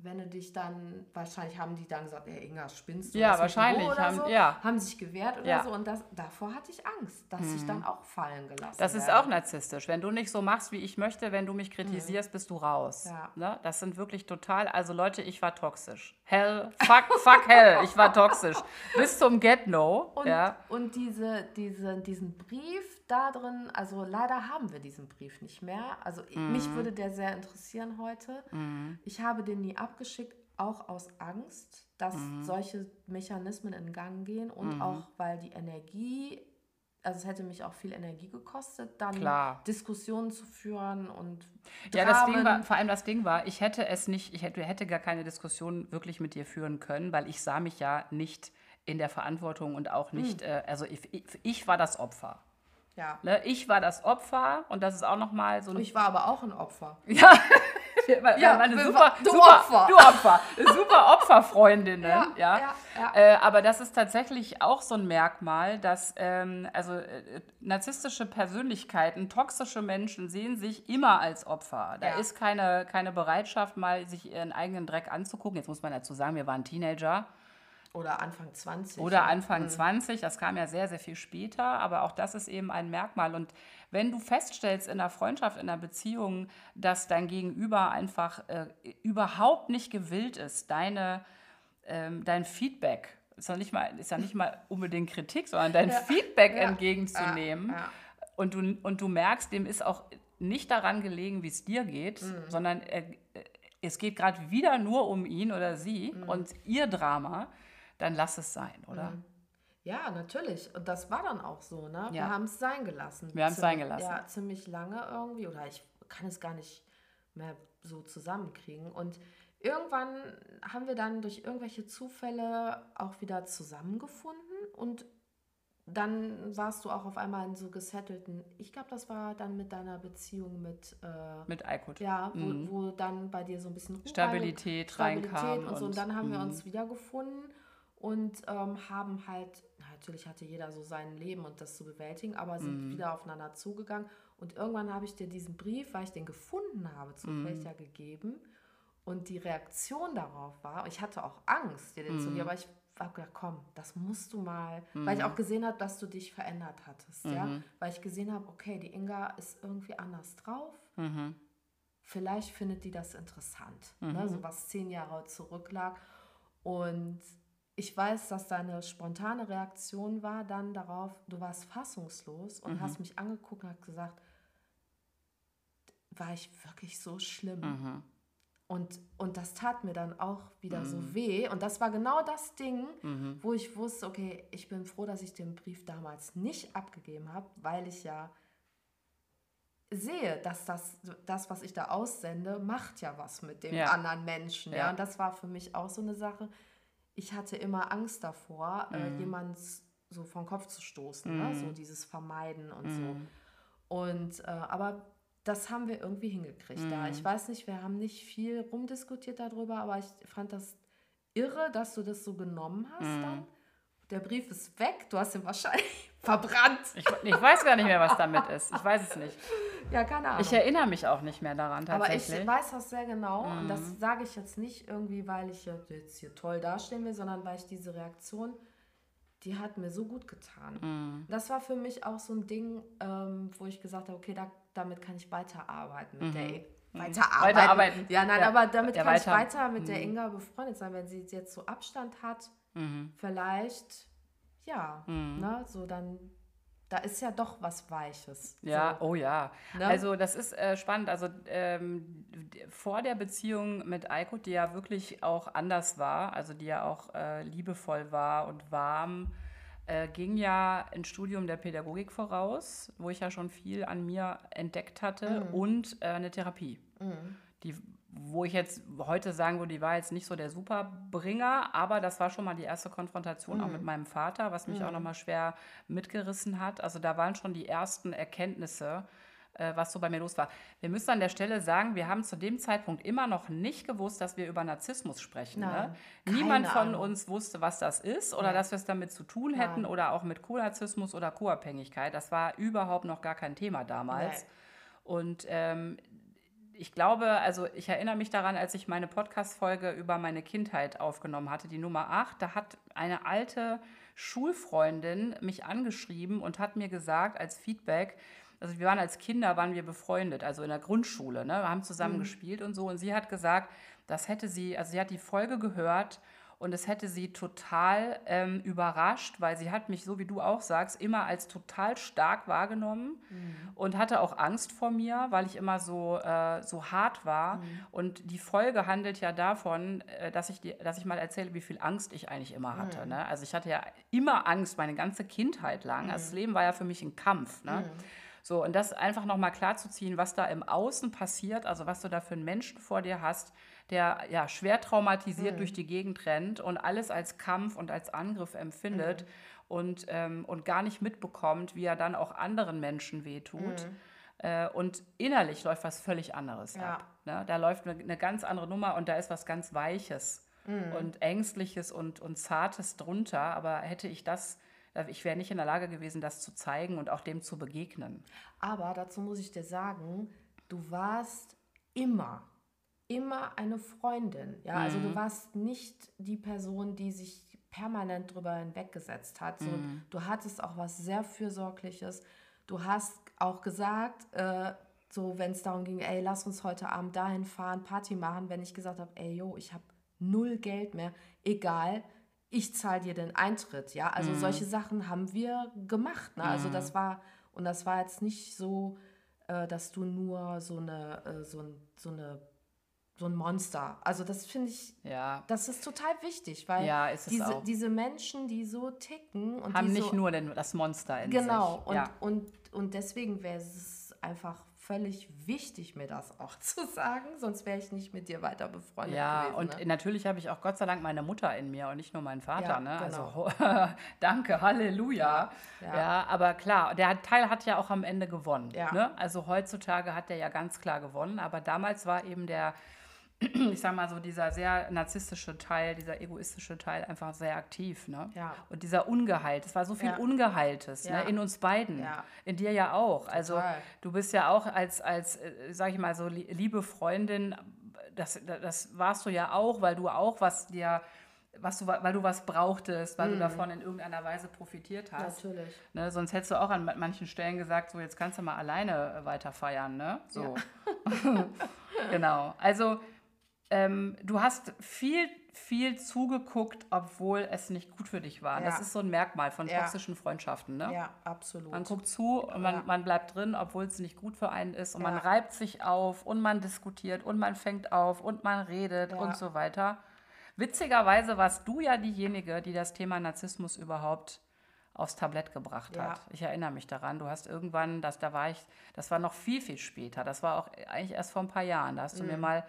wenn du dich dann, wahrscheinlich haben die dann gesagt, ey Inga, spinnst du? Ja, wahrscheinlich, haben- so, ja. Haben sich gewehrt oder Ja. so. Und das, davor hatte ich Angst, dass ich dann auch fallen gelassen Das ist werde. auch narzisstisch. Wenn du nicht so machst, wie ich möchte, wenn du mich kritisierst, bist du raus. Mhm. Ja. Ne? Das sind wirklich total, also Leute, ich war toxisch. Hell, fuck, fuck hell, ich war toxisch. Bis zum Get-No. Und, Ja. und diese, diese, diesen Brief da drin, also leider haben wir diesen Brief nicht mehr. Also Mhm. mich würde der sehr interessieren heute. Ich habe den nie abgeschickt, auch aus Angst, dass Mhm. solche Mechanismen in Gang gehen und auch weil die Energie, also es hätte mich auch viel Energie gekostet, dann Klar. Diskussionen zu führen und Ja, das Ding Dramen. war, vor allem das Ding war, ich hätte es nicht, ich hätte, hätte gar keine Diskussion wirklich mit dir führen können, weil ich sah mich ja nicht in der Verantwortung und auch nicht, Hm. äh, also ich, ich, ich war das Opfer. ja. Ne? Ich war das Opfer und das ist auch nochmal so ein Ich war aber auch ein Opfer. Ja, weil, Ja, weil meine wir- super, du super, Opfer. Du Opfer. Super Opferfreundinnen. Ja, Ja, ja, ja. Äh, aber das ist tatsächlich auch so ein Merkmal, dass ähm, also äh, narzisstische Persönlichkeiten, toxische Menschen sehen sich immer als Opfer. Da Ja. ist keine, keine Bereitschaft, mal sich ihren eigenen Dreck anzugucken. Jetzt muss man dazu sagen, wir waren Teenager. Oder Anfang 20. Oder ja. Anfang 20, das kam ja sehr, sehr viel später, aber auch das ist eben ein Merkmal. Und wenn du feststellst in einer Freundschaft, in einer Beziehung, dass dein Gegenüber einfach äh, überhaupt nicht gewillt ist, deine, ähm, dein Feedback, ist ja, nicht mal, ist ja nicht mal unbedingt Kritik, sondern dein Feedback Ja. entgegenzunehmen Ja, ja. Und, du, und du merkst, dem ist auch nicht daran gelegen, wie es dir geht, Mhm. sondern er, es geht gerade wieder nur um ihn oder sie Mhm. und ihr Drama, dann lass es sein, oder? Ja, natürlich. Und das war dann auch so, ne? Wir Ja. haben es sein gelassen. Wir haben's Ziem- sein gelassen. Ja, ziemlich lange irgendwie. Oder ich kann es gar nicht mehr so zusammenkriegen. Und irgendwann haben wir dann durch irgendwelche Zufälle auch wieder zusammengefunden. Und dann warst du auch auf einmal in so gesettelten, ich glaube, das war dann mit deiner Beziehung mit, äh, Mit Aykut. ja, wo, wo dann bei dir so ein bisschen Ruhe Stabilität Stabilität reinkam und so. Und und- dann haben wir mhm. uns wiedergefunden und ähm, haben halt, na, natürlich hatte jeder so sein Leben und das zu bewältigen, aber sind Mhm. wieder aufeinander zugegangen. Und irgendwann habe ich dir diesen Brief, weil ich den gefunden habe, zufällig Mhm. ja gegeben. Und die Reaktion darauf war, ich hatte auch Angst, dir den zu Mhm. geben, aber ich habe gedacht, komm, das musst du mal, weil ich auch gesehen habe, dass du dich verändert hattest, ja, Mhm. weil ich gesehen habe, okay, die Inga ist irgendwie anders drauf, Mhm. vielleicht findet die das interessant, ne? so was zehn Jahre zurücklag. Und ich weiß, dass deine spontane Reaktion war dann darauf, du warst fassungslos und hast mich angeguckt und hast gesagt, war ich wirklich so schlimm? Mhm. Und, und das tat mir dann auch wieder so weh. Und das war genau das Ding, Mhm. wo ich wusste, okay, ich bin froh, dass ich den Brief damals nicht abgegeben habe, weil ich ja sehe, dass das, das, was ich da aussende, macht ja was mit dem Ja. anderen Menschen. Ja. Ja. Und das war für mich auch so eine Sache. Ich hatte immer Angst davor, Mhm. äh, jemand so vom Kopf zu stoßen. Ne? So dieses Vermeiden und Mhm. so. Und äh, aber das haben wir irgendwie hingekriegt Mhm. da. Ich weiß nicht, wir haben nicht viel rumdiskutiert darüber, aber ich fand das irre, dass du das so genommen hast Mhm. dann. Der Brief ist weg, du hast ihn wahrscheinlich verbrannt. Ich, ich, weiß gar nicht mehr, was damit ist. Ich weiß es nicht. Ja, keine Ahnung. Ich erinnere mich auch nicht mehr daran tatsächlich. Aber ich weiß das sehr genau. Mhm. Und das mhm. sage ich jetzt nicht irgendwie, weil ich jetzt hier toll dastehen will, sondern weil ich diese Reaktion, die hat mir so gut getan. Mhm. Das war für mich auch so ein Ding, ähm, wo ich gesagt habe, okay, da, damit kann ich weiterarbeiten mit mhm. der Mhm. weiterarbeiten. weiterarbeiten. Ja, nein, ja. aber damit kann weiter. ich weiter mit mhm. der Inga befreundet sein, wenn sie jetzt so Abstand hat. Mhm. Vielleicht, ja, mhm. ne, so dann da ist ja doch was Weiches. Ja, so. oh ja. Ne? Also das ist äh, spannend. Also ähm, vor der Beziehung mit Eiko, die ja wirklich auch anders war, also die ja auch äh, liebevoll war und warm, äh, ging ja ein Studium der Pädagogik voraus, wo ich ja schon viel an mir entdeckt hatte mhm. und äh, eine Therapie. Mhm. Die, wo ich jetzt heute sagen würde, die war jetzt nicht so der Superbringer, aber das war schon mal die erste Konfrontation mhm. auch mit meinem Vater, was mich mhm. auch nochmal schwer mitgerissen hat. Also da waren schon die ersten Erkenntnisse, äh, was so bei mir los war. Wir müssen an der Stelle sagen, wir haben zu dem Zeitpunkt immer noch nicht gewusst, dass wir über Narzissmus sprechen. Ne? Nein, ne? Niemand von Ahnung. uns wusste, was das ist oder ja. dass wir es damit zu tun hätten Nein. oder auch mit Co-Narzissmus oder Co-Abhängigkeit. Das war überhaupt noch gar kein Thema damals. Nein. Und ähm, ich glaube, also ich erinnere mich daran, als ich meine Podcast-Folge über meine Kindheit aufgenommen hatte, die Nummer 8, da hat eine alte Schulfreundin mich angeschrieben und hat mir gesagt als Feedback, also wir waren als Kinder, waren wir befreundet, also in der Grundschule, ne? wir haben zusammen mhm. gespielt und so und sie hat gesagt, das hätte sie, also sie hat die Folge gehört und es hätte sie total ähm, überrascht, weil sie hat mich, so wie du auch sagst, immer als total stark wahrgenommen mhm. und hatte auch Angst vor mir, weil ich immer so, äh, so hart war. Mhm. Und die Folge handelt ja davon, äh, dass, ich die, dass ich mal erzähle, wie viel Angst ich eigentlich immer hatte. Mhm. Ne? Also ich hatte ja immer Angst, meine ganze Kindheit lang. Also das Leben war ja für mich ein Kampf. Ne? Mhm. So, und das einfach nochmal klarzuziehen, was da im Außen passiert, also was du da für einen Menschen vor dir hast, der ja schwer traumatisiert mhm. durch die Gegend rennt und alles als Kampf und als Angriff empfindet mhm. und, ähm, und gar nicht mitbekommt, wie er dann auch anderen Menschen wehtut. Mhm. Äh, und innerlich läuft was völlig anderes ja. ab. Ne? Da läuft eine, eine, ganz andere Nummer und da ist was ganz Weiches mhm. und Ängstliches und, und Zartes drunter. Aber hätte ich das ich wäre nicht in der Lage gewesen, das zu zeigen und auch dem zu begegnen. Aber dazu muss ich dir sagen, du warst immer immer eine Freundin. Ja, mhm. also du mhm. warst nicht die Person, die sich permanent drüber hinweggesetzt hat. So, mhm. Du hattest auch was sehr Fürsorgliches. Du hast auch gesagt, äh, so wenn es darum ging, ey, lass uns heute Abend dahin fahren, Party machen, wenn ich gesagt habe, ey, yo, ich habe null Geld mehr, egal, ich zahle dir den Eintritt. Ja, also mhm. solche Sachen haben wir gemacht. Ne? Also das mhm. war, und das war jetzt nicht so, äh, dass du nur so eine, äh, so, so eine so ein Monster. Also das finde ich, ja. das ist total wichtig, weil ja, diese, diese Menschen, die so ticken und haben nicht so, nur den, das Monster in genau, sich. Genau, und, ja. und, und deswegen wäre es einfach völlig wichtig, mir das auch zu sagen, sonst wäre ich nicht mit dir weiter befreundet ja, gewesen. und ne? natürlich habe ich auch Gott sei Dank meine Mutter in mir und nicht nur meinen Vater. Ja, ne? Genau. Also danke, Halleluja. Ja, ja. ja, aber klar, der Teil hat ja auch am Ende gewonnen. Ne? Also heutzutage hat der ja ganz klar gewonnen, aber damals war eben der ich sag mal so, dieser sehr narzisstische Teil, dieser egoistische Teil einfach sehr aktiv. Ne? Ja. Und dieser Ungehalt, es war so viel ja. Ungeheiltes ja. ne? in uns beiden, ja. in dir ja auch. Also Total. Also du bist ja auch als, als äh, sag ich mal so, liebe Freundin, das, das warst du ja auch, weil du auch was dir was du, weil du was brauchtest, weil mm. du mhm. davon in irgendeiner Weise profitiert hast. Natürlich. Ne, sonst hättest du auch an manchen Stellen gesagt, so jetzt kannst du mal alleine äh, weiter feiern, ne? So. genau. Also ähm, du hast viel, viel zugeguckt, obwohl es nicht gut für dich war. Ja. Das ist so ein Merkmal von ja. toxischen Freundschaften. Ne? Ja, absolut. Man guckt zu und man, ja. man bleibt drin, obwohl es nicht gut für einen ist. Und man reibt sich auf und man diskutiert und man fängt auf und man redet und so weiter. Witzigerweise warst du ja diejenige, die das Thema Narzissmus überhaupt aufs Tablett gebracht hat. Ich erinnere mich daran. Du hast irgendwann, das, da war ich, das war noch viel, viel später. Das war auch eigentlich erst vor ein paar Jahren. Da hast du mhm. mir mal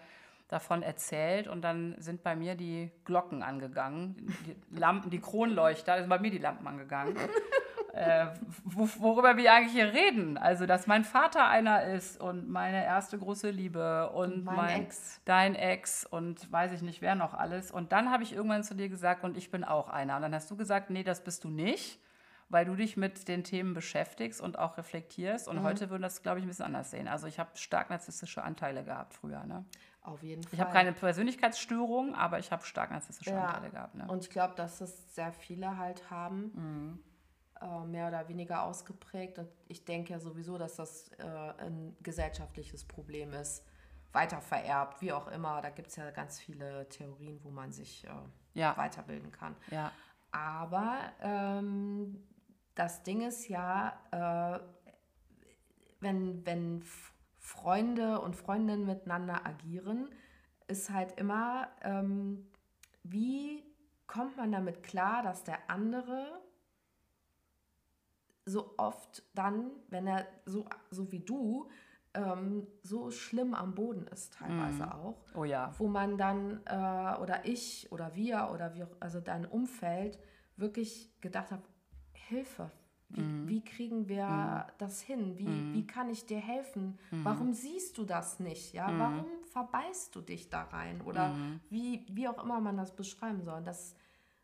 davon erzählt und dann sind bei mir die Glocken angegangen, die Lampen, die Kronleuchter, sind bei mir die Lampen angegangen. äh, worüber wir eigentlich hier reden. Also, dass mein Vater einer ist und meine erste große Liebe und mein, mein Ex. dein Ex und weiß ich nicht, wer noch alles. Und dann habe ich irgendwann zu dir gesagt, und ich bin auch einer. Und dann hast du gesagt, nee, das bist du nicht weil du dich mit den Themen beschäftigst und auch reflektierst. Und Mhm. heute würden das, glaube ich, ein bisschen anders sehen. Also ich habe stark narzisstische Anteile gehabt früher. Ne? Auf jeden Fall. Ich habe keine Persönlichkeitsstörung, aber ich habe stark narzisstische Ja. Anteile gehabt. Ne? Und ich glaube, dass es sehr viele halt haben, Mhm. äh, mehr oder weniger ausgeprägt. Und ich denke ja sowieso, dass das äh, ein gesellschaftliches Problem ist, weiter vererbt, wie auch immer. Da gibt es ja ganz viele Theorien, wo man sich äh, Ja. weiterbilden kann. Ja, Aber ähm, das Ding ist ja, äh, wenn, wenn Freunde und Freundinnen miteinander agieren, ist halt immer, ähm, wie kommt man damit klar, dass der andere so oft dann, wenn er so, so wie du, ähm, so schlimm am Boden ist, teilweise auch oh ja. wo man dann äh, oder ich oder wir oder wie auch, also dein Umfeld wirklich gedacht hat, Hilfe. Wie, Mhm. wie kriegen wir das hin? Wie, wie kann ich dir helfen? Mhm. Warum siehst du das nicht? Ja? Warum verbeißt du dich da rein? Oder Mhm. wie, wie auch immer man das beschreiben soll. Das,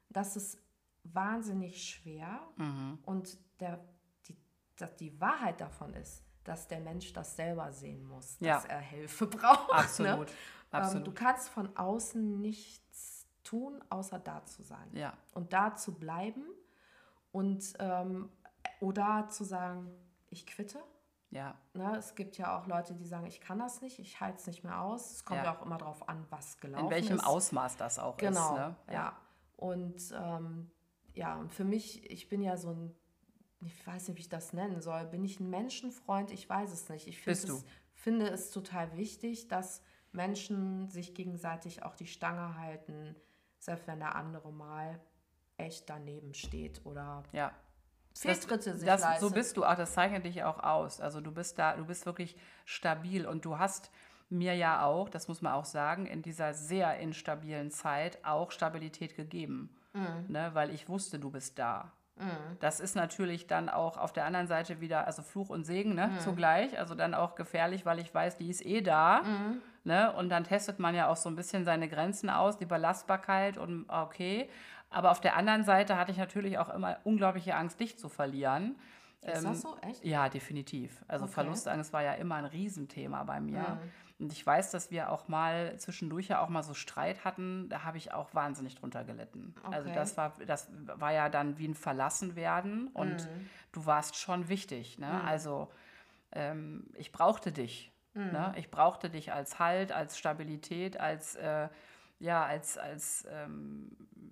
das ist wahnsinnig schwer. Mhm. Und der, die, dass die Wahrheit davon ist, dass der Mensch das selber sehen muss, Ja. dass er Hilfe braucht. Ne? Absolut. Ähm, Absolut. du kannst von außen nichts tun, außer da zu sein. ja. Und da zu bleiben und ähm, oder zu sagen, ich quitte. Ja. Ne? Es gibt ja auch Leute, die sagen, ich kann das nicht, ich halte es nicht mehr aus. Es kommt Ja. ja. auch immer darauf an, was gelaufen In welchem ist. Ausmaß das auch Genau, ist. Ne? ja. Und ähm, ja, und für mich, ich bin ja so ein, ich weiß nicht, wie ich das nennen soll, bin ich ein Menschenfreund? Ich weiß es nicht. Ich finde Bist du. es, finde es total wichtig, dass Menschen sich gegenseitig auch die Stange halten, selbst wenn der andere mal echt daneben steht oder Ja. Fehltritte sich das, so leistet. bist du auch, das zeichnet dich auch aus. Also du bist da, du bist wirklich stabil und du hast mir ja auch, das muss man auch sagen, in dieser sehr instabilen Zeit auch Stabilität gegeben. Mhm. Ne, weil ich wusste, du bist da. Das ist natürlich dann auch auf der anderen Seite wieder, also Fluch und Segen ne, zugleich, also dann auch gefährlich, weil ich weiß, die ist eh da. Ne, und dann testet man ja auch so ein bisschen seine Grenzen aus, die Belastbarkeit und okay. Aber auf der anderen Seite hatte ich natürlich auch immer unglaubliche Angst, dich zu verlieren. Ist das so? Echt? Ja, definitiv. Also Okay. Mhm. Verlustangst war ja immer ein Riesenthema bei mir. Und ich weiß, dass wir auch mal zwischendurch ja auch mal so Streit hatten. Da habe ich auch wahnsinnig drunter gelitten. Also Okay. das war, das war ja dann wie ein Verlassenwerden und Mhm. du warst schon wichtig. Ne? Also ähm, ich brauchte dich. Mhm. Ne? Ich brauchte dich als Halt, als Stabilität, als äh, ja, als, als ähm,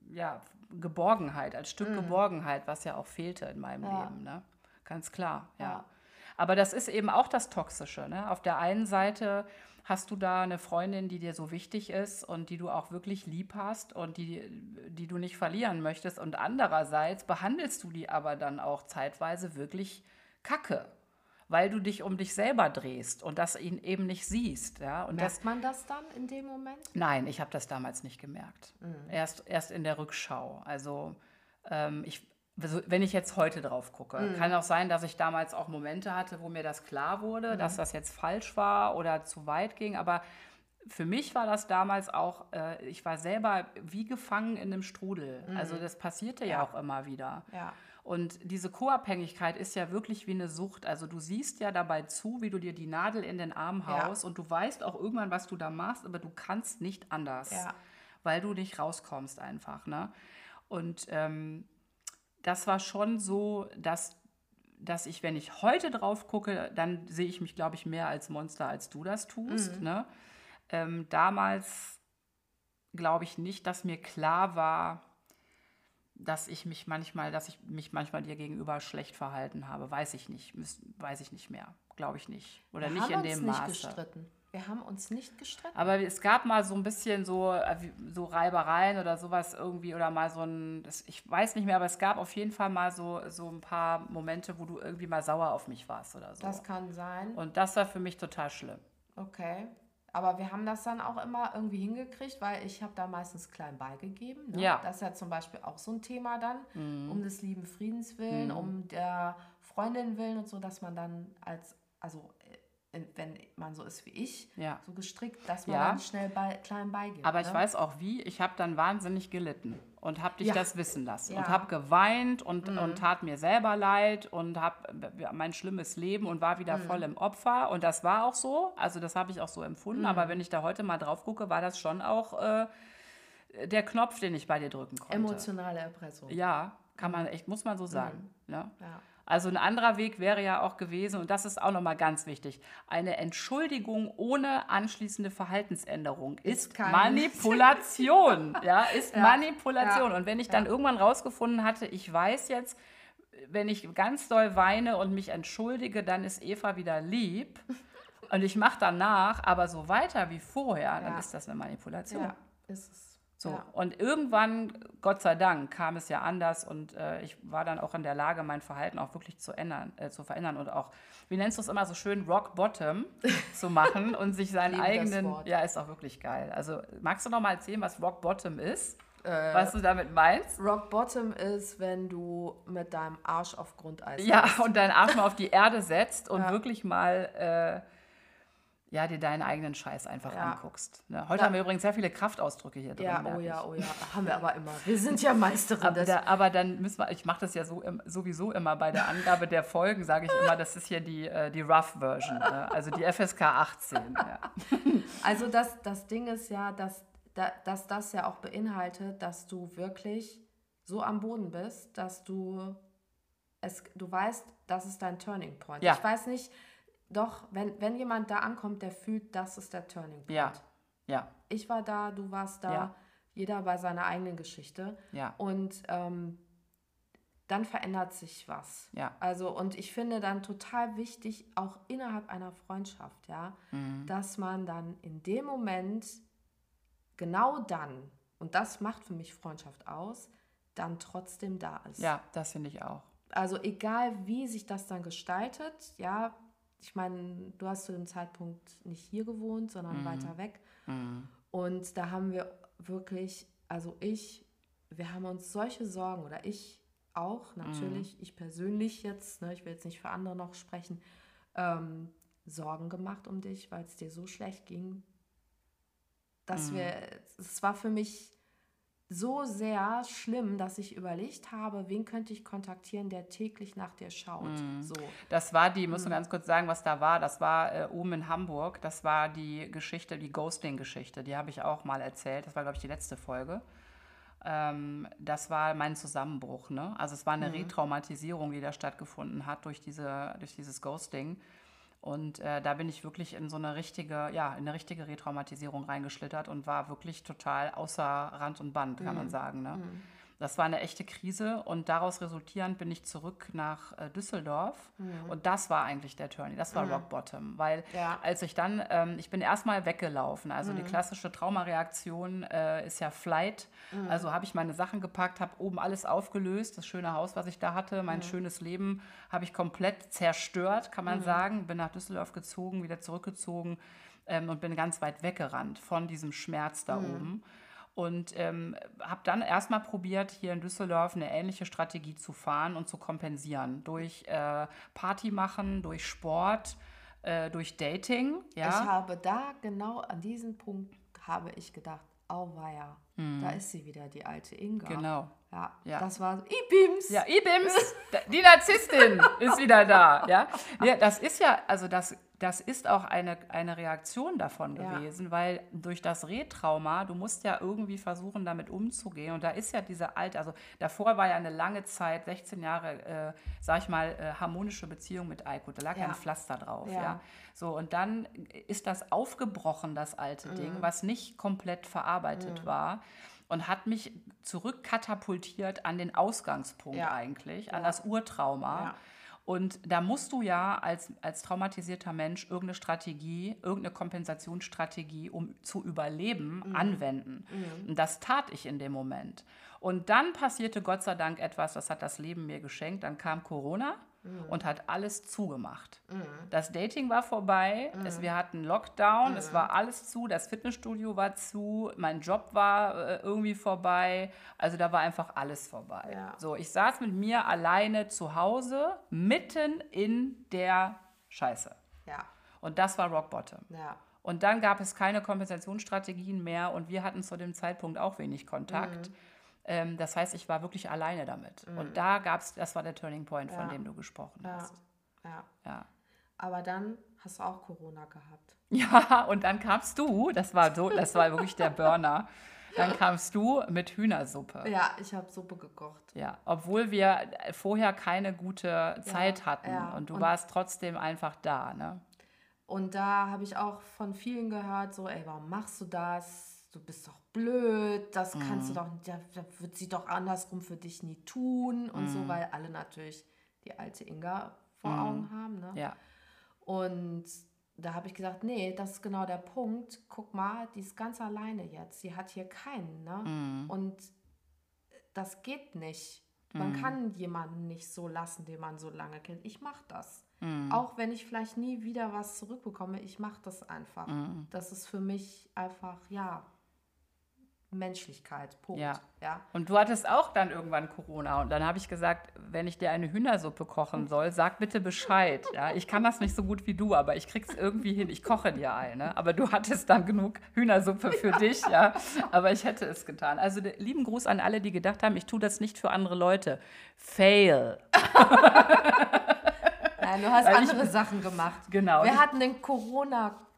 ja, Geborgenheit, als Stück Geborgenheit, was ja auch fehlte in meinem Mhm. Ja. Leben. Ne? Ganz klar, ja. Ja. Aber das ist eben auch das Toxische. Ne? Auf der einen Seite hast du da eine Freundin, die dir so wichtig ist und die du auch wirklich lieb hast und die, die du nicht verlieren möchtest. Und andererseits behandelst du die aber dann auch zeitweise wirklich kacke, weil du dich um dich selber drehst und das ihn eben nicht siehst. Ja? Und das, Merkt man das dann in dem Moment? Nein, ich habe das damals nicht gemerkt. Erst, erst in der Rückschau. Also ähm, ich, wenn ich jetzt heute drauf gucke, kann auch sein, dass ich damals auch Momente hatte, wo mir das klar wurde, dass das jetzt falsch war oder zu weit ging. Aber für mich war das damals auch, äh, ich war selber wie gefangen in einem Strudel. Also das passierte ja. Ja. auch immer wieder. Ja. Und diese Co-Abhängigkeit ist ja wirklich wie eine Sucht. Also du siehst ja dabei zu, wie du dir die Nadel in den Arm Ja. haust und du weißt auch irgendwann, was du da machst, aber du kannst nicht anders, Ja. weil du nicht rauskommst einfach. Ne? Und ähm, das war schon so, dass, dass ich, wenn ich heute drauf gucke, dann sehe ich mich, glaube ich, mehr als Monster, als du das tust. Mhm. Ne? Ähm, damals glaube ich nicht, dass mir klar war, dass ich mich manchmal, dass ich mich manchmal dir gegenüber schlecht verhalten habe. Weiß ich nicht. Weiß ich nicht mehr. Glaube ich nicht. Oder Wir nicht haben in uns dem nicht Maße. gestritten. Wir haben uns nicht gestritten. Aber es gab mal so ein bisschen so, äh, so Reibereien oder sowas irgendwie oder mal so ein, ich weiß nicht mehr, aber es gab auf jeden Fall mal so, so ein paar Momente, wo du irgendwie mal sauer auf mich warst oder so. Das kann sein. Und das war für mich total schlimm. Okay. Aber wir haben das dann auch immer irgendwie hingekriegt, weil ich habe da meistens klein beigegeben. Ne? Ja. Mhm. Das ist ja zum Beispiel auch so ein Thema dann, um des lieben Friedens willen, um der Freundin willen und so, dass man dann als, also äh, wenn man so ist wie ich, Ja. so gestrickt, dass man Ja. dann schnell bei, klein beigibt. Aber ich ne? weiß auch wie, ich habe dann wahnsinnig gelitten und habe dich Ja. das wissen lassen Ja. Mhm. und habe geweint und, und tat mir selber leid und habe mein schlimmes Leben und war Mhm. wieder voll im Opfer und das war auch so, also das habe ich auch so empfunden, Mhm. aber wenn ich da heute mal drauf gucke, war das schon auch äh, der Knopf, den ich bei dir drücken konnte. Emotionale Erpressung. Ja, kann man echt, muss man so sagen. Ne? Ja. Also ein anderer Weg wäre ja auch gewesen, und das ist auch nochmal ganz wichtig, eine Entschuldigung ohne anschließende Verhaltensänderung ist, kein- Manipulation. ja, ist Ja, Manipulation. ja, Und wenn ich dann ja. irgendwann rausgefunden hatte, ich weiß jetzt, wenn ich ganz doll weine und mich entschuldige, dann ist Eva wieder lieb. Und ich mache danach aber so weiter wie vorher, dann ist das eine Manipulation. ja, ist es. So, Ja. und irgendwann, Gott sei Dank, kam es ja anders und äh, ich war dann auch in der Lage, mein Verhalten auch wirklich zu ändern, äh, zu verändern und auch, wie nennst du es immer so schön, Rock Bottom zu machen und sich seinen eigenen, ja, ist auch wirklich geil. Also magst du noch mal erzählen, was Rock Bottom ist? Äh, was du damit meinst? Rock Bottom ist, wenn du mit deinem Arsch auf Grundeis Ja, bist. und deinen Arsch mal auf die Erde setzt und Ja. wirklich mal, äh, ja, dir deinen eigenen Scheiß einfach Ja. anguckst. Ne? Heute Ja. haben wir übrigens sehr viele Kraftausdrücke hier drin. Ja, oh ja, oh ja. Haben wir aber immer. Wir sind ja Meisterin Aber, des. da, aber dann müssen wir, ich mache das ja so, sowieso immer bei der Angabe der Folgen, sage ich immer, das ist hier die, äh, die Rough Version, ne? also die FSK 18. Ja. Also das, das Ding ist ja, dass, da- dass das ja auch beinhaltet, dass du wirklich so am Boden bist, dass du es, du weißt, das ist dein Turning Point. Ja. Ich weiß nicht, doch, wenn, wenn jemand da ankommt, der fühlt, das ist der Turning Point. ja, ja, Ich war da, du warst da, Ja. jeder bei seiner eigenen Geschichte. ja, Und ähm, dann verändert sich was. ja, Also, und ich finde dann total wichtig, auch innerhalb einer Freundschaft, ja, Mhm. dass man dann in dem Moment, genau dann, und das macht für mich Freundschaft aus, dann trotzdem da ist. ja, das finde ich auch. Also egal, wie sich das dann gestaltet, ja, ich meine, du hast zu dem Zeitpunkt nicht hier gewohnt, sondern weiter weg. Mhm. Und da haben wir wirklich, also ich, wir haben uns solche Sorgen, oder ich auch natürlich, ich persönlich jetzt, ne, ich will jetzt nicht für andere noch sprechen, ähm, Sorgen gemacht um dich, weil es dir so schlecht ging, dass wir, es war für mich so sehr schlimm, dass ich überlegt habe, wen könnte ich kontaktieren, der täglich nach dir schaut. So. Das war die, muss man ganz kurz sagen, was da war. Das war äh, oben in Hamburg. Das war die Geschichte, die Ghosting-Geschichte. Die habe ich auch mal erzählt. Das war, glaube ich, die letzte Folge. Ähm, das war mein Zusammenbruch. Ne? Also es war eine Retraumatisierung, die da stattgefunden hat durch, diese, durch dieses Ghosting. Und äh, da bin ich wirklich in so eine richtige, ja, in eine richtige Retraumatisierung reingeschlittert und war wirklich total außer Rand und Band, kann man sagen. Ne? Das war eine echte Krise und daraus resultierend bin ich zurück nach äh, Düsseldorf. Und das war eigentlich der Turning, das war Rock Bottom, weil Ja. als ich dann, ähm, ich bin erstmal weggelaufen, also die klassische Traumareaktion äh, ist ja Flight, also habe ich meine Sachen gepackt, habe oben alles aufgelöst, das schöne Haus, was ich da hatte, mein schönes Leben habe ich komplett zerstört, kann man sagen, bin nach Düsseldorf gezogen, wieder zurückgezogen ähm, und bin ganz weit weggerannt von diesem Schmerz da oben. Und ähm, habe dann erstmal probiert, hier in Düsseldorf eine ähnliche Strategie zu fahren und zu kompensieren. Durch äh, Party machen, durch Sport, äh, durch Dating. Ich Ja, habe da genau an diesem Punkt habe ich gedacht, auweia, da ist sie wieder, die alte Inga. genau. Ja, Ja. das war Ibims. Ja, Ibims, die Narzisstin ist wieder da. Ja? ja, das ist ja, also das, das ist auch eine, eine Reaktion davon Ja. gewesen, weil durch das Retrauma, du musst ja irgendwie versuchen, damit umzugehen. Und da ist ja diese alte, also davor war ja eine lange Zeit, 16 Jahre, äh, sag ich mal, äh, harmonische Beziehung mit Eiko. Da lag ja ein Pflaster drauf. Ja. Ja. So, und dann ist das aufgebrochen, das alte Mhm. Ding, was nicht komplett verarbeitet war. Und hat mich zurückkatapultiert an den Ausgangspunkt Ja. eigentlich, an Ja. das Urtrauma. Ja. Und da musst du ja als, als traumatisierter Mensch irgendeine Strategie, irgendeine Kompensationsstrategie, um zu überleben, Mhm. anwenden. Und das tat ich in dem Moment. Und dann passierte Gott sei Dank etwas, das hat das Leben mir geschenkt. Dann kam Corona Mhm. und hat alles zugemacht. Das Dating war vorbei, es, wir hatten Lockdown, es war alles zu, das Fitnessstudio war zu, mein Job war äh, irgendwie vorbei. Also da war einfach alles vorbei. Ja. So, ich saß mit mir alleine zu Hause, mitten in der Scheiße. Ja. Und das war Rock Bottom. Ja. Und dann gab es keine Kompensationsstrategien mehr und wir hatten zu dem Zeitpunkt auch wenig Kontakt. Mhm. Ähm, das heißt, ich war wirklich alleine damit. Und da gab es, das war der Turning Point, von Ja. dem du gesprochen Ja. hast. ja. Ja. Aber dann hast du auch Corona gehabt. Ja, und dann kamst du, das war so, das war wirklich der Burner. Dann kamst du mit Hühnersuppe. Ja, ich habe Suppe gekocht. Ja, obwohl wir vorher keine gute Zeit hatten ja. und du Und- warst trotzdem einfach da, ne? Und da habe ich auch von vielen gehört, so, ey, warum machst du das? Du bist doch blöd, das kannst Mhm. du doch, da, da wird sie doch andersrum für dich nie tun und Mhm. so, weil alle natürlich die alte Inga vor Augen haben. Ne? Ja. Und da habe ich gesagt, nee, das ist genau der Punkt. Guck mal, die ist ganz alleine jetzt. Sie hat hier keinen. Ne? Mhm. Und das geht nicht. Man kann jemanden nicht so lassen, den man so lange kennt. Ich mache das. Mhm. Auch wenn ich vielleicht nie wieder was zurückbekomme, ich mache das einfach. Mhm. Das ist für mich einfach, ja, Menschlichkeit. Punkt. Ja. ja. Und du hattest auch dann irgendwann Corona und dann habe ich gesagt, wenn ich dir eine Hühnersuppe kochen soll, sag bitte Bescheid. Ja, ich kann das nicht so gut wie du, aber ich krieg's irgendwie hin. Ich koche dir eine. Aber du hattest dann genug Hühnersuppe für dich, ja. Aber ich hätte es getan. Also lieben Gruß an alle, die gedacht haben, ich tue das nicht für andere Leute. Fail. Nein, du hast Weil ich- andere Sachen gemacht. Genau. Wir Ich- hatten den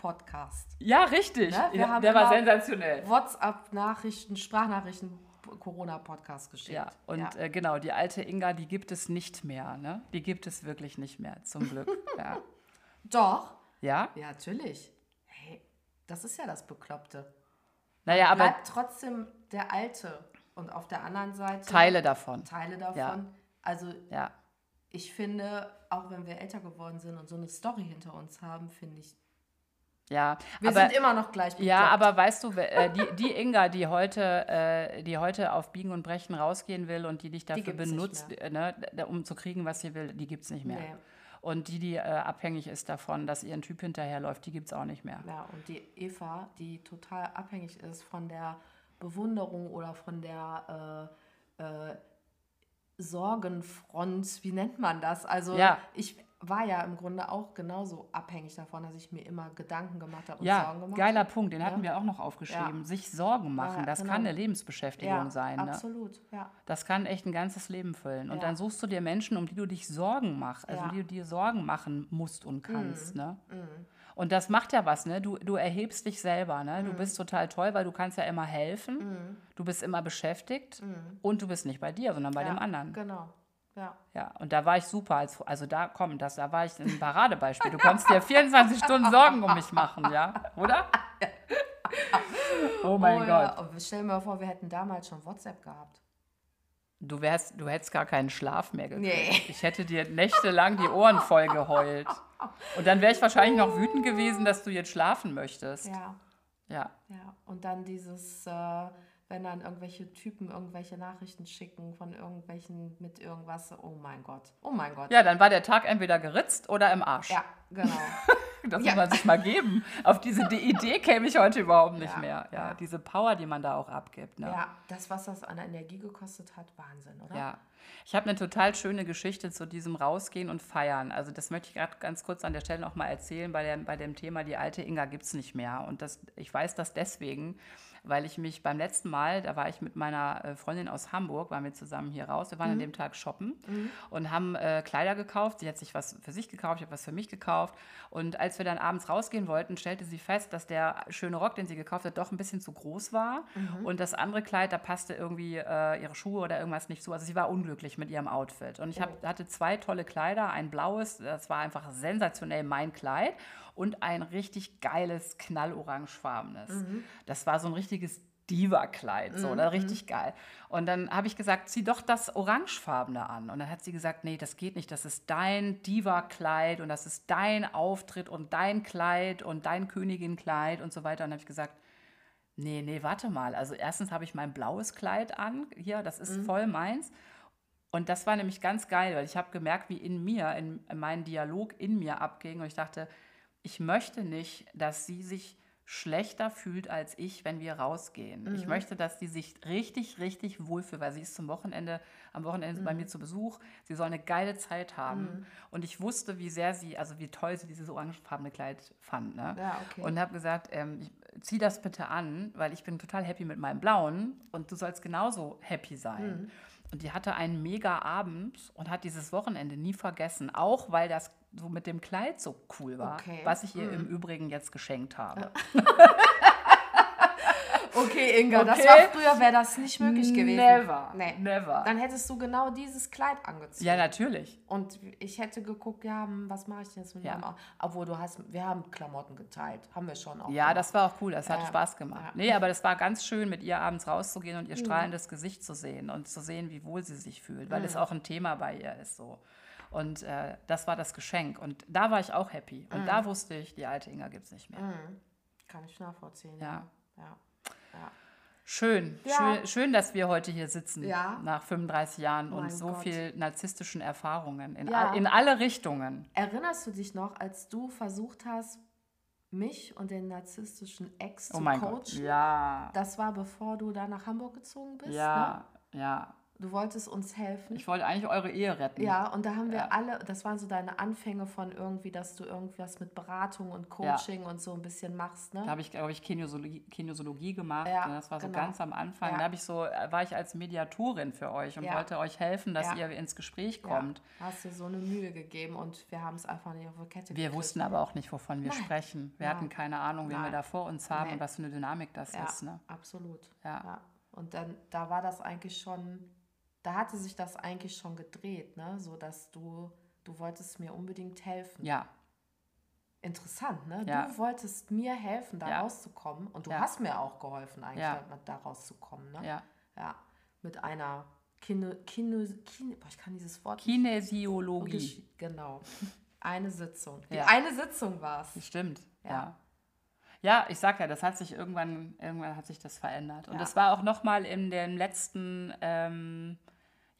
Corona-Podcast. Ja, richtig. Ne? Wir Ja, haben der war sensationell. WhatsApp-Nachrichten, Sprachnachrichten, Corona-Podcast geschickt. Ja, und Äh, genau, die alte Inga, die gibt es nicht mehr. Ne? Die gibt es wirklich nicht mehr, zum Glück. ja. Doch. ja? Ja, natürlich. Hey, das ist ja das Bekloppte. Naja, aber Bleibt trotzdem der Alte. Und auf der anderen Seite Teile davon. Teile davon. Ja. Also Ja. ich finde, auch wenn wir älter geworden sind und so eine Story hinter uns haben, finde ich, Ja, wir aber, sind immer noch gleich ja, bekloppt. aber weißt du, äh, die, die Inga, die heute, äh, die heute auf Biegen und Brechen rausgehen will und die dich dafür nicht benutzt, ne, um zu kriegen, was sie will, die gibt es nicht mehr. Nee. Und die, die äh, abhängig ist davon, dass ihr ein Typ hinterherläuft, die gibt es auch nicht mehr. Ja, und die Eva, die total abhängig ist von der Bewunderung oder von der äh, äh, Sorgenfront, wie nennt man das? Also Ja. ich war ja im Grunde auch genauso abhängig davon, dass ich mir immer Gedanken gemacht habe und Ja, Sorgen gemacht geiler habe. Punkt, den hatten wir auch noch aufgeschrieben. Ja. Sich Sorgen machen, Ja, das genau. kann eine Lebensbeschäftigung Ja, sein. Ne? absolut, ja. Das kann echt ein ganzes Leben füllen. Und Ja. dann suchst du dir Menschen, um die du dich Sorgen machst, also Ja. Mhm. die du dir Sorgen machen musst und kannst. Ne? Und das macht ja was, ne? Du, du erhebst dich selber, ne? Mhm. Du bist total toll, weil du kannst ja immer helfen. Du bist immer beschäftigt und du bist nicht bei dir, sondern bei Mhm. ja, dem anderen. Genau, ja. Ja, und da war ich super. Als, also da, komm, das, da war ich ein Paradebeispiel. Du konntest dir 24 Stunden Sorgen um mich machen, ja? Oder? Oh mein oh, Gott. Ja. Stell dir mal vor, wir hätten damals schon WhatsApp gehabt. Du, wärst, du hättest gar keinen Schlaf mehr gekriegt. Nee. Ich hätte dir nächtelang die Ohren voll geheult. Und dann wäre ich wahrscheinlich noch wütend gewesen, dass du jetzt schlafen möchtest. Ja, Ja. ja. Und dann dieses, äh, wenn dann irgendwelche Typen irgendwelche Nachrichten schicken von irgendwelchen mit irgendwas, oh mein Gott, oh mein Gott. Ja, dann war der Tag entweder geritzt oder im Arsch. Ja, genau. Das Ja. muss man sich mal geben. Auf diese die Idee käme ich heute überhaupt nicht Ja, mehr. Ja, ja. diese Power, die man da auch abgibt. Ne? ja, das, was das an Energie gekostet hat, Wahnsinn, oder? Ja. Ich habe eine total schöne Geschichte zu diesem Rausgehen und Feiern. Also das möchte ich gerade ganz kurz an der Stelle noch mal erzählen. Bei, der, bei dem Thema, die alte Inga gibt es nicht mehr. Und das, ich weiß das deswegen, weil ich mich beim letzten Mal, da war ich mit meiner äh, Freundin aus Hamburg, waren wir zusammen hier raus. Wir waren an dem Tag shoppen und haben äh, Kleider gekauft. Sie hat sich was für sich gekauft, ich habe was für mich gekauft. Und als wir dann abends rausgehen wollten, stellte sie fest, dass der schöne Rock, den sie gekauft hat, doch ein bisschen zu groß war. Und das andere Kleid, da passte irgendwie äh, ihre Schuhe oder irgendwas nicht zu. Also sie war unglücklich mit ihrem Outfit. Und ich hab, hatte zwei tolle Kleider, ein blaues, das war einfach sensationell mein Kleid, und ein richtig geiles, knallorangefarbenes. Das war so ein richtiges Diva-Kleid, so, oder richtig geil. Und dann habe ich gesagt, zieh doch das Orangefarbene an. Und dann hat sie gesagt, nee, das geht nicht, das ist dein Diva-Kleid und das ist dein Auftritt und dein Kleid und dein Königin-Kleid und so weiter. Und dann habe ich gesagt, nee, nee, warte mal. Also erstens habe ich mein blaues Kleid an, hier, das ist voll meins. Und das war nämlich ganz geil, weil ich habe gemerkt, wie in mir, in, in meinen Dialog in mir abging. Und ich dachte, ich möchte nicht, dass sie sich schlechter fühlt als ich, wenn wir rausgehen. Mhm. Ich möchte, dass sie sich richtig, richtig wohlfühlt, weil sie ist zum Wochenende, am Wochenende Mhm. bei mir zu Besuch. Sie soll eine geile Zeit haben. Und ich wusste, wie sehr sie, also wie toll sie dieses orangefarbene Kleid fand. Ne? Ja, okay. Und habe gesagt, ähm, zieh das bitte an, weil ich bin total happy mit meinem blauen und du sollst genauso happy sein. Mhm. Und die hatte einen mega Abend und hat dieses Wochenende nie vergessen, auch weil das so mit dem Kleid so cool war, Okay. Mhm. was ich ihr im Übrigen jetzt geschenkt habe. Okay, Inga, das Okay. war früher, wäre das nicht möglich gewesen. Never, Nee. never. Dann hättest du genau dieses Kleid angezogen. Ja, natürlich. Und ich hätte geguckt, ja, hm, was mache ich denn jetzt mit Ja. meinem Obwohl du hast, wir haben Klamotten geteilt. Haben wir schon auch. Ja, gemacht. das war auch cool, das hat Ja. Spaß gemacht. Ja. Nee, aber das war ganz schön, mit ihr abends rauszugehen und ihr strahlendes Gesicht zu sehen und zu sehen, wie wohl sie sich fühlt, weil es auch ein Thema bei ihr ist so. Und äh, das war das Geschenk. Und da war ich auch happy. Und da wusste ich, die alte Inga gibt es nicht mehr. Kann ich nachvollziehen. Ja. ja. ja. Schön, Ja. schön, schön, dass wir heute hier sitzen Ja. nach 35 Jahren und Mein so Gott. viel narzisstischen Erfahrungen in, Ja. all, in alle Richtungen. Erinnerst du dich noch, als du versucht hast, mich und den narzisstischen Ex Oh zu mein coachen? Gott. Ja, Das war bevor du da nach Hamburg gezogen bist. Ne? ja, ja. Du wolltest uns helfen. Ich wollte eigentlich eure Ehe retten. ja, und da haben wir Ja. alle, das waren so deine Anfänge von irgendwie, dass du irgendwas mit Beratung und Coaching und so ein bisschen machst, Da ne? habe ich, glaube ich, Kinesiologie, Kinesiologie gemacht. Ja, ne? Das war so genau. ganz am Anfang. Ja. Da habe ich so, äh, war ich als Mediatorin für euch und Ja. wollte euch helfen, dass Ja. ihr ins Gespräch Ja, kommt. hast dir so eine Mühe gegeben und wir haben es einfach nicht auf die Kette Wir gekriegt. wussten aber auch nicht, wovon wir Nein. sprechen. Wir hatten keine Ahnung, wen wir Nein. da vor uns haben Nee. und was für eine Dynamik das Ja, ist. Ne? absolut. Ja. Und dann, da war das eigentlich schon, da hatte sich das eigentlich schon gedreht, ne? So dass du, du wolltest mir unbedingt helfen. ja, Interessant, ne? Ja. Du wolltest mir helfen, da Ja. rauszukommen. Und du Ja. hast mir auch geholfen, eigentlich, Ja. da, rauszukommen, ne? ja. Ja. Mit einer Kine, Kine, Kine, boah, ich kann dieses Wort nicht Kinesiologie. wirklich- Genau. Eine Sitzung. Die eine Sitzung war es. Stimmt, Ja. ja. Ich sag ja, das hat sich irgendwann, irgendwann hat sich das verändert. Und das war auch nochmal in den letzten, ähm,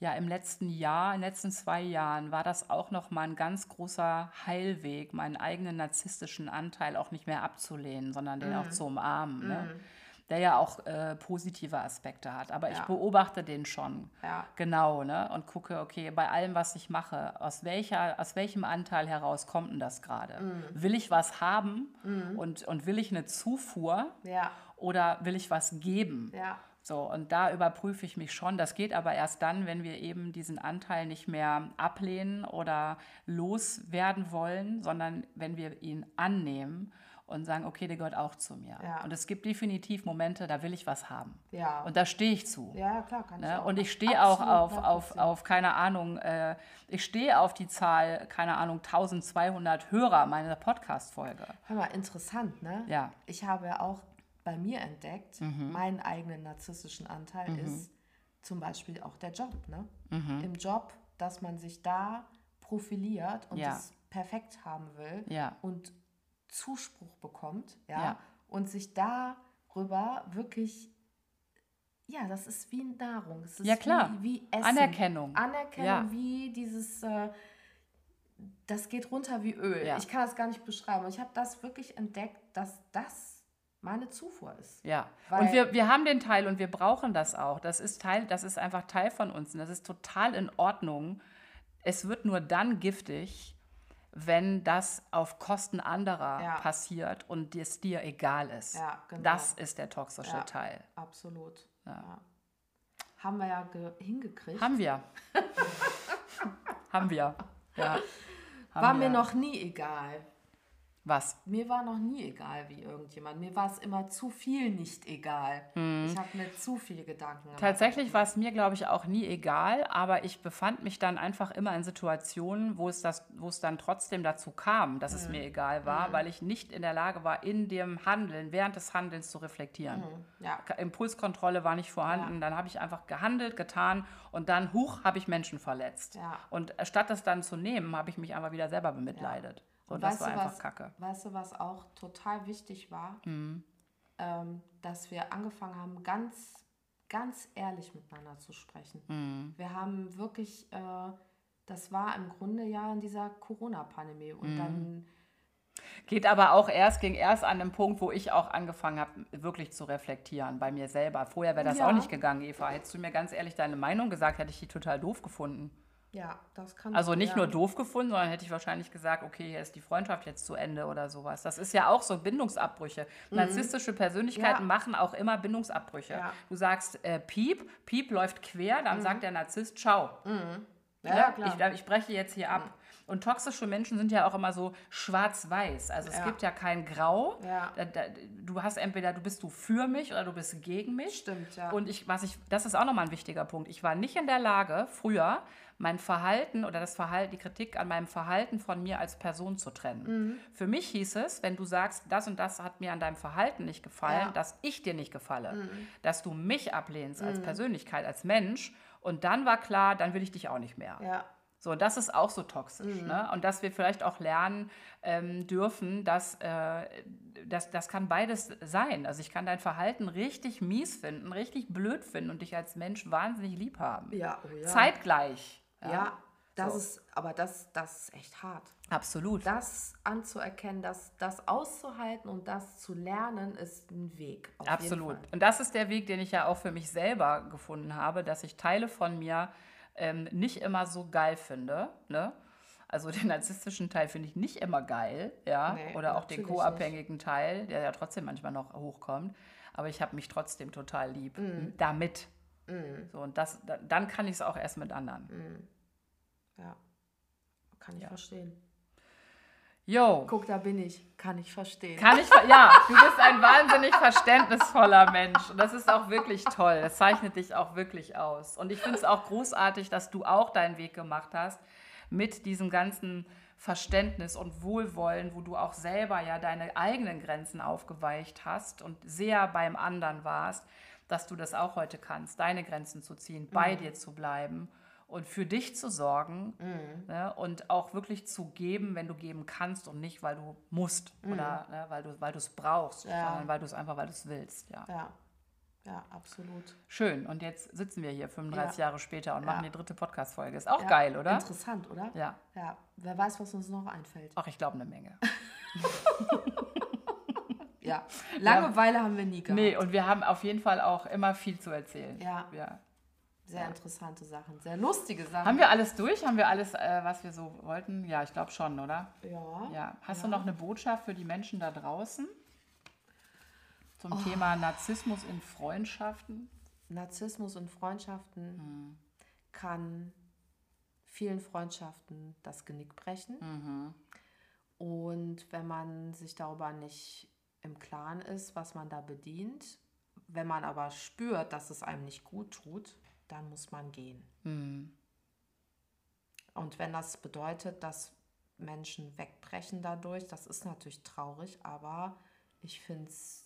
ja, im letzten Jahr, in den letzten zwei Jahren war das auch nochmal ein ganz großer Heilweg, meinen eigenen narzisstischen Anteil auch nicht mehr abzulehnen, sondern den Mhm. auch zu umarmen. Ne? Der ja auch äh, positive Aspekte hat. Aber ich Ja. beobachte den schon. Ja. Genau, ne? Und gucke, okay, bei allem, was ich mache, aus, welcher, aus welchem Anteil heraus kommt denn das gerade? Mhm. Will ich was haben und, und will ich eine Zufuhr Ja. oder will ich was geben? So, und da überprüfe ich mich schon. Das geht aber erst dann, wenn wir eben diesen Anteil nicht mehr ablehnen oder loswerden wollen, sondern wenn wir ihn annehmen und sagen, okay, der gehört auch zu mir. Ja. Und es gibt definitiv Momente, da will ich was haben. Ja. Und da stehe ich zu. ja, klar, kann ich Ne? auch Und ich stehe auch auf, auf, auf, keine Ahnung, äh, ich stehe auf die Zahl, keine Ahnung, 1200 Hörer meiner Podcast-Folge. Hör mal, interessant, ne? Ja. Ich habe ja auch bei mir entdeckt, meinen eigenen narzisstischen Anteil ist zum Beispiel auch der Job, ne? Mhm. Im Job, dass man sich da profiliert und Ja. es perfekt haben will Ja. und Zuspruch bekommt, ja, Ja. und sich darüber wirklich, ja, das ist wie Nahrung. Es ist Ja, klar. Wie, wie Essen. Anerkennung. Anerkennung, Ja. wie dieses, äh, das geht runter wie Öl. Ja. Ich kann das gar nicht beschreiben. Und ich habe das wirklich entdeckt, dass das meine Zufuhr ist. Ja, und wir, wir haben den Teil und wir brauchen das auch. Das ist Teil, das ist einfach Teil von uns und das ist total in Ordnung. Es wird nur dann giftig, wenn das auf Kosten anderer Ja. passiert und es dir egal ist. Ja, genau. Das ist der toxische Ja. Teil. Absolut. Ja. Haben wir ja ge- hingekriegt. Haben wir. haben wir. Ja. Haben war wir. mir noch nie egal. Was? Mir war noch nie egal wie irgendjemand. Mir war es immer zu viel nicht egal. Ich habe mir zu viele Gedanken gemacht. Hm. Tatsächlich war es mir, glaube ich, auch nie egal, aber ich befand mich dann einfach immer in Situationen, wo es, das, wo es dann trotzdem dazu kam, dass es mir egal war, weil ich nicht in der Lage war, in dem Handeln, während des Handelns zu reflektieren. Ja. Ka- Impulskontrolle war nicht vorhanden. Dann habe ich einfach gehandelt, getan und dann, huch, habe ich Menschen verletzt. Ja. Und statt das dann zu nehmen, habe ich mich einfach wieder selber bemitleidet. So, Und das weißt war du, einfach was, Kacke. Weißt du, was auch total wichtig war? Mhm. Ähm, dass wir angefangen haben, ganz, ganz ehrlich miteinander zu sprechen. Mhm. Wir haben wirklich, äh, das war im Grunde ja in dieser Corona-Pandemie. Mhm. Und dann Geht aber auch erst, ging erst an dem Punkt, wo ich auch angefangen habe, wirklich zu reflektieren bei mir selber. Vorher wäre das Ja. auch nicht gegangen, Eva. Hättest du mir ganz ehrlich deine Meinung gesagt, hätte ich die total doof gefunden. Ja, das kann Also nicht ja. nur doof gefunden, sondern hätte ich wahrscheinlich gesagt, okay, hier ist die Freundschaft jetzt zu Ende oder sowas. Das ist ja auch so Bindungsabbrüche. Narzisstische Persönlichkeiten Ja. machen auch immer Bindungsabbrüche. Ja. Du sagst äh, Piep, Piep läuft quer, dann sagt der Narzisst Ciao. Ja, Ja, klar. Ich, ich breche jetzt hier ab. Und toxische Menschen sind ja auch immer so schwarz-weiß. Also es Ja. gibt ja kein Grau. Ja. Da, da, du hast entweder du bist du für mich oder du bist gegen mich. Stimmt, ja. Und ich, was ich, das ist auch nochmal ein wichtiger Punkt. Ich war nicht in der Lage, früher mein Verhalten oder das Verhalten, die Kritik an meinem Verhalten von mir als Person zu trennen. Mhm. Für mich hieß es, wenn du sagst, das und das hat mir an deinem Verhalten nicht gefallen, Ja. Mhm. dass ich dir nicht gefalle, dass du mich ablehnst als Persönlichkeit, als Mensch. Und dann war klar, dann will ich dich auch nicht mehr. Ja, So, und das ist auch so toxisch. Ne? Und dass wir vielleicht auch lernen ähm, dürfen, dass äh, das, das kann beides sein. Also ich kann dein Verhalten richtig mies finden, richtig blöd finden und dich als Mensch wahnsinnig lieb haben. ja, oh ja. Zeitgleich. Ja, das So. ist, aber das, das ist echt hart. Absolut. Das anzuerkennen, das, das auszuhalten und das zu lernen, ist ein Weg. Absolut. Und das ist der Weg, den ich ja auch für mich selber gefunden habe, dass ich Teile von mir ähm, nicht immer so geil finde. Ne? Also den narzisstischen Teil finde ich nicht immer geil, ja, Nee, oder auch den co-abhängigen Teil, der ja trotzdem manchmal noch hochkommt. Aber ich habe mich trotzdem total lieb Mhm. damit. So, und das, da, dann kann ich es auch erst mit anderen. Mhm. Ja, kann ich Ja. verstehen. Jo, Guck, da bin ich. Kann ich verstehen. Kann ich, ver- ja, du bist ein wahnsinnig verständnisvoller Mensch. Und das ist auch wirklich toll. Das zeichnet dich auch wirklich aus. Und ich finde es auch großartig, dass du auch deinen Weg gemacht hast mit diesem ganzen Verständnis und Wohlwollen, wo du auch selber ja deine eigenen Grenzen aufgeweicht hast und sehr beim anderen warst, dass du das auch heute kannst, deine Grenzen zu ziehen, bei dir zu bleiben und für dich zu sorgen ne, und auch wirklich zu geben, wenn du geben kannst und nicht, weil du musst oder ne, weil du weil du es brauchst, Ja. sondern weil du es einfach, weil du es willst. Ja. Ja, ja, absolut. Schön. Und jetzt sitzen wir hier 35 Ja. Jahre später und machen die dritte Podcast-Folge. Ist auch geil, oder? Interessant, oder? Ja. Ja, wer weiß, was uns noch einfällt. Ach, ich glaube eine Menge. Ja, Langeweile haben wir nie gehabt. Nee, und wir haben auf jeden Fall auch immer viel zu erzählen. Ja. ja. Sehr interessante Sachen, sehr lustige Sachen. Haben wir alles durch? Haben wir alles, äh, was wir so wollten? Ja, ich glaube schon, oder? ja. Ja. Hast Ja. du noch eine Botschaft für die Menschen da draußen zum Oh. Thema Narzissmus in Freundschaften? Narzissmus in Freundschaften Hm. kann vielen Freundschaften das Genick brechen. Mhm. Und wenn man sich darüber nicht im Klaren ist, was man da bedient, wenn man aber spürt, dass es einem nicht gut tut, dann muss man gehen. Mhm. Und wenn das bedeutet, dass Menschen wegbrechen dadurch, das ist natürlich traurig, aber ich finde es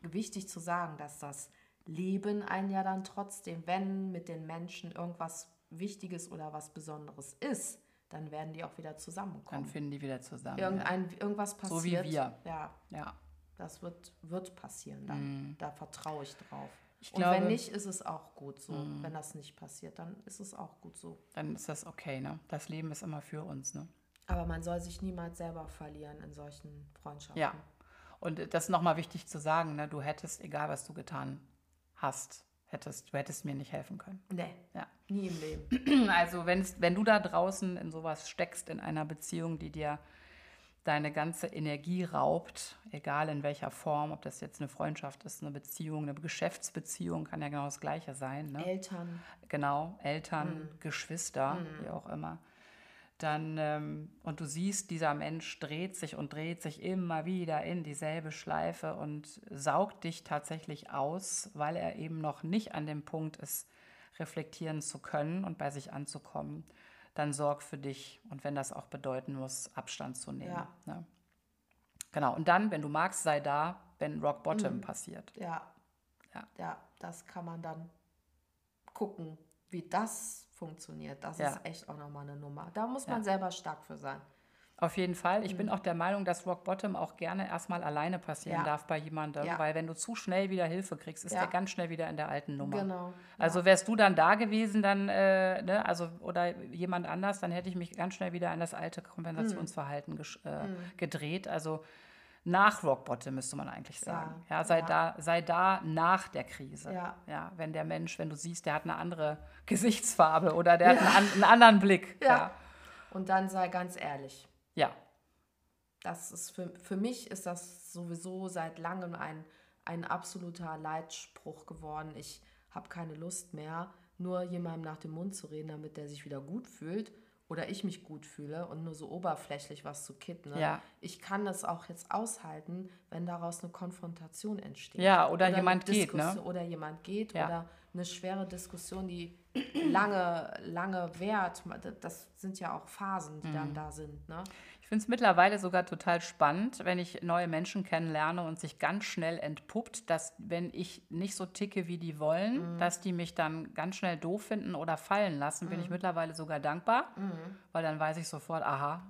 wichtig zu sagen, dass das Leben einen ja dann trotzdem, wenn mit den Menschen irgendwas Wichtiges oder was Besonderes ist, dann werden die auch wieder Dann zusammenkommen. finden die wieder zusammen. Irgendein, irgendwas passiert. So wie wir. Ja, Ja. das wird, wird passieren dann. Da vertraue ich drauf. Ich Und glaube- wenn nicht, ist es auch gut so. Wenn das nicht passiert, dann ist es auch gut so. Dann ist das okay, ne? Das Leben ist immer für uns, ne? Aber man soll sich niemals selber verlieren in solchen Freundschaften. Ja. Und das ist nochmal wichtig zu sagen, ne? Du hättest, egal was du getan hast, hättest, du hättest mir nicht helfen können. Nee, Ja. nie im Leben. Also wenn's, wenn du da draußen in sowas steckst, in einer Beziehung, die dir deine ganze Energie raubt, egal in welcher Form, ob das jetzt eine Freundschaft ist, eine Beziehung, eine Geschäftsbeziehung, kann ja genau das Gleiche sein. Ne? Eltern. genau, Eltern, Geschwister, wie auch immer, dann, ähm, und du siehst, dieser Mensch dreht sich und dreht sich immer wieder in dieselbe Schleife und saugt dich tatsächlich aus, weil er eben noch nicht an dem Punkt ist, reflektieren zu können und bei sich anzukommen, dann sorg für dich und wenn das auch bedeuten muss, Abstand zu nehmen. Ja. Ne? Genau, und dann, wenn du magst, sei da, wenn Rock Bottom passiert. Ja. Ja. Ja, das kann man dann gucken, wie das funktioniert. Das Ja. ist echt auch nochmal eine Nummer. Da muss man selber stark für sein. Auf jeden Fall. Ich bin auch der Meinung, dass Rock Bottom auch gerne erstmal alleine passieren Ja. darf bei jemandem, Ja. weil wenn du zu schnell wieder Hilfe kriegst, ist Ja. der ganz schnell wieder in der alten Nummer. Genau. Also wärst du dann da gewesen, dann, äh, ne, also oder jemand anders, dann hätte ich mich ganz schnell wieder an das alte Kompensationsverhalten gesch- äh, gedreht. Also nach Rock Bottom müsste man eigentlich sagen. Ja, sei da, sei da nach der Krise. Ja. wenn der Mensch, wenn du siehst, der hat eine andere Gesichtsfarbe oder der hat einen, einen anderen Blick. Ja. Und dann sei ganz ehrlich. Ja. Das ist für, für mich ist das sowieso seit langem ein, ein absoluter Leitspruch geworden. Ich habe keine Lust mehr, nur jemandem nach dem Mund zu reden, damit der sich wieder gut fühlt oder ich mich gut fühle und nur so oberflächlich was zu kitten. Ne? Ja. Ich kann das auch jetzt aushalten, wenn daraus eine Konfrontation entsteht. Ja, oder eine jemand geht, ne? Oder jemand geht Ja. oder eine schwere Diskussion, die lange, lange währt. Das sind ja auch Phasen, die Mhm. dann da sind. Ne? Ich finde es mittlerweile sogar total spannend, wenn ich neue Menschen kennenlerne und sich ganz schnell entpuppt, dass wenn ich nicht so ticke, wie die wollen, dass die mich dann ganz schnell doof finden oder fallen lassen, bin ich mittlerweile sogar dankbar, weil dann weiß ich sofort, aha,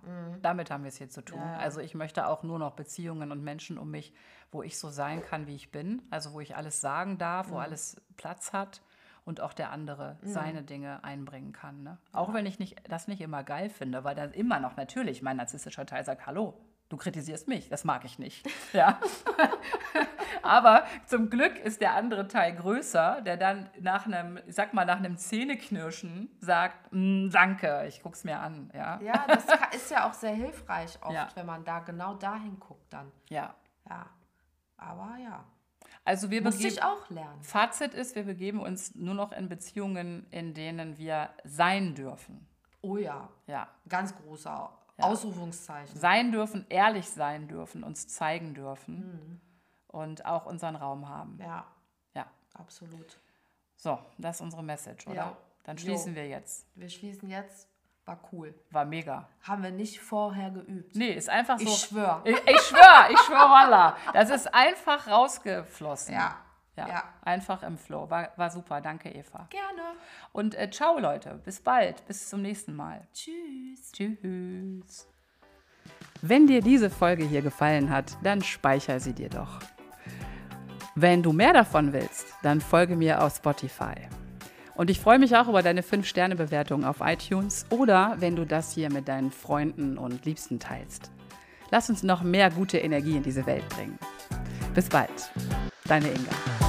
damit haben wir es hier zu tun. Also ich möchte auch nur noch Beziehungen und Menschen um mich, wo ich so sein kann, wie ich bin, also wo ich alles sagen darf, wo alles Platz hat und auch der andere seine Dinge einbringen kann. Ne? Auch wenn ich nicht, das nicht immer geil finde, weil dann immer noch natürlich mein narzisstischer Teil sagt, hallo, du kritisierst mich, das mag ich nicht. Ja. Aber zum Glück ist der andere Teil größer, der dann nach einem, ich sag mal, nach einem Zähneknirschen sagt, "Mm, danke, ich guck's mir an. Ja. Ja, das ist ja auch sehr hilfreich oft, Ja. wenn man da genau dahin guckt dann. ja. Ja. Aber ja. Also wir Muss ich auch lernen. Fazit ist, wir begeben uns nur noch in Beziehungen, in denen wir sein dürfen. Oh ja. Ja. Ganz großer Ausrufungszeichen. sein dürfen, ehrlich sein dürfen, uns zeigen dürfen und auch unseren Raum haben. Ja, Ja. absolut. So, das ist unsere Message, oder? Ja. Dann Jo. schließen wir jetzt. Wir schließen jetzt. War cool. War mega. Haben wir nicht vorher geübt. Nee, ist einfach so. Ich schwör. Ich, ich schwör, ich schwör, Walla. Das ist einfach rausgeflossen. Ja. Ja, Ja. einfach im Flow. War, war super. Danke, Eva. Gerne. Und äh, ciao, Leute. Bis bald. Bis zum nächsten Mal. Tschüss. Tschüss. Wenn dir diese Folge hier gefallen hat, dann speicher sie dir doch. Wenn du mehr davon willst, dann folge mir auf Spotify. Und ich freue mich auch über deine 5-Sterne-Bewertung auf iTunes oder wenn du das hier mit deinen Freunden und Liebsten teilst. Lass uns noch mehr gute Energie in diese Welt bringen. Bis bald. Deine Inga.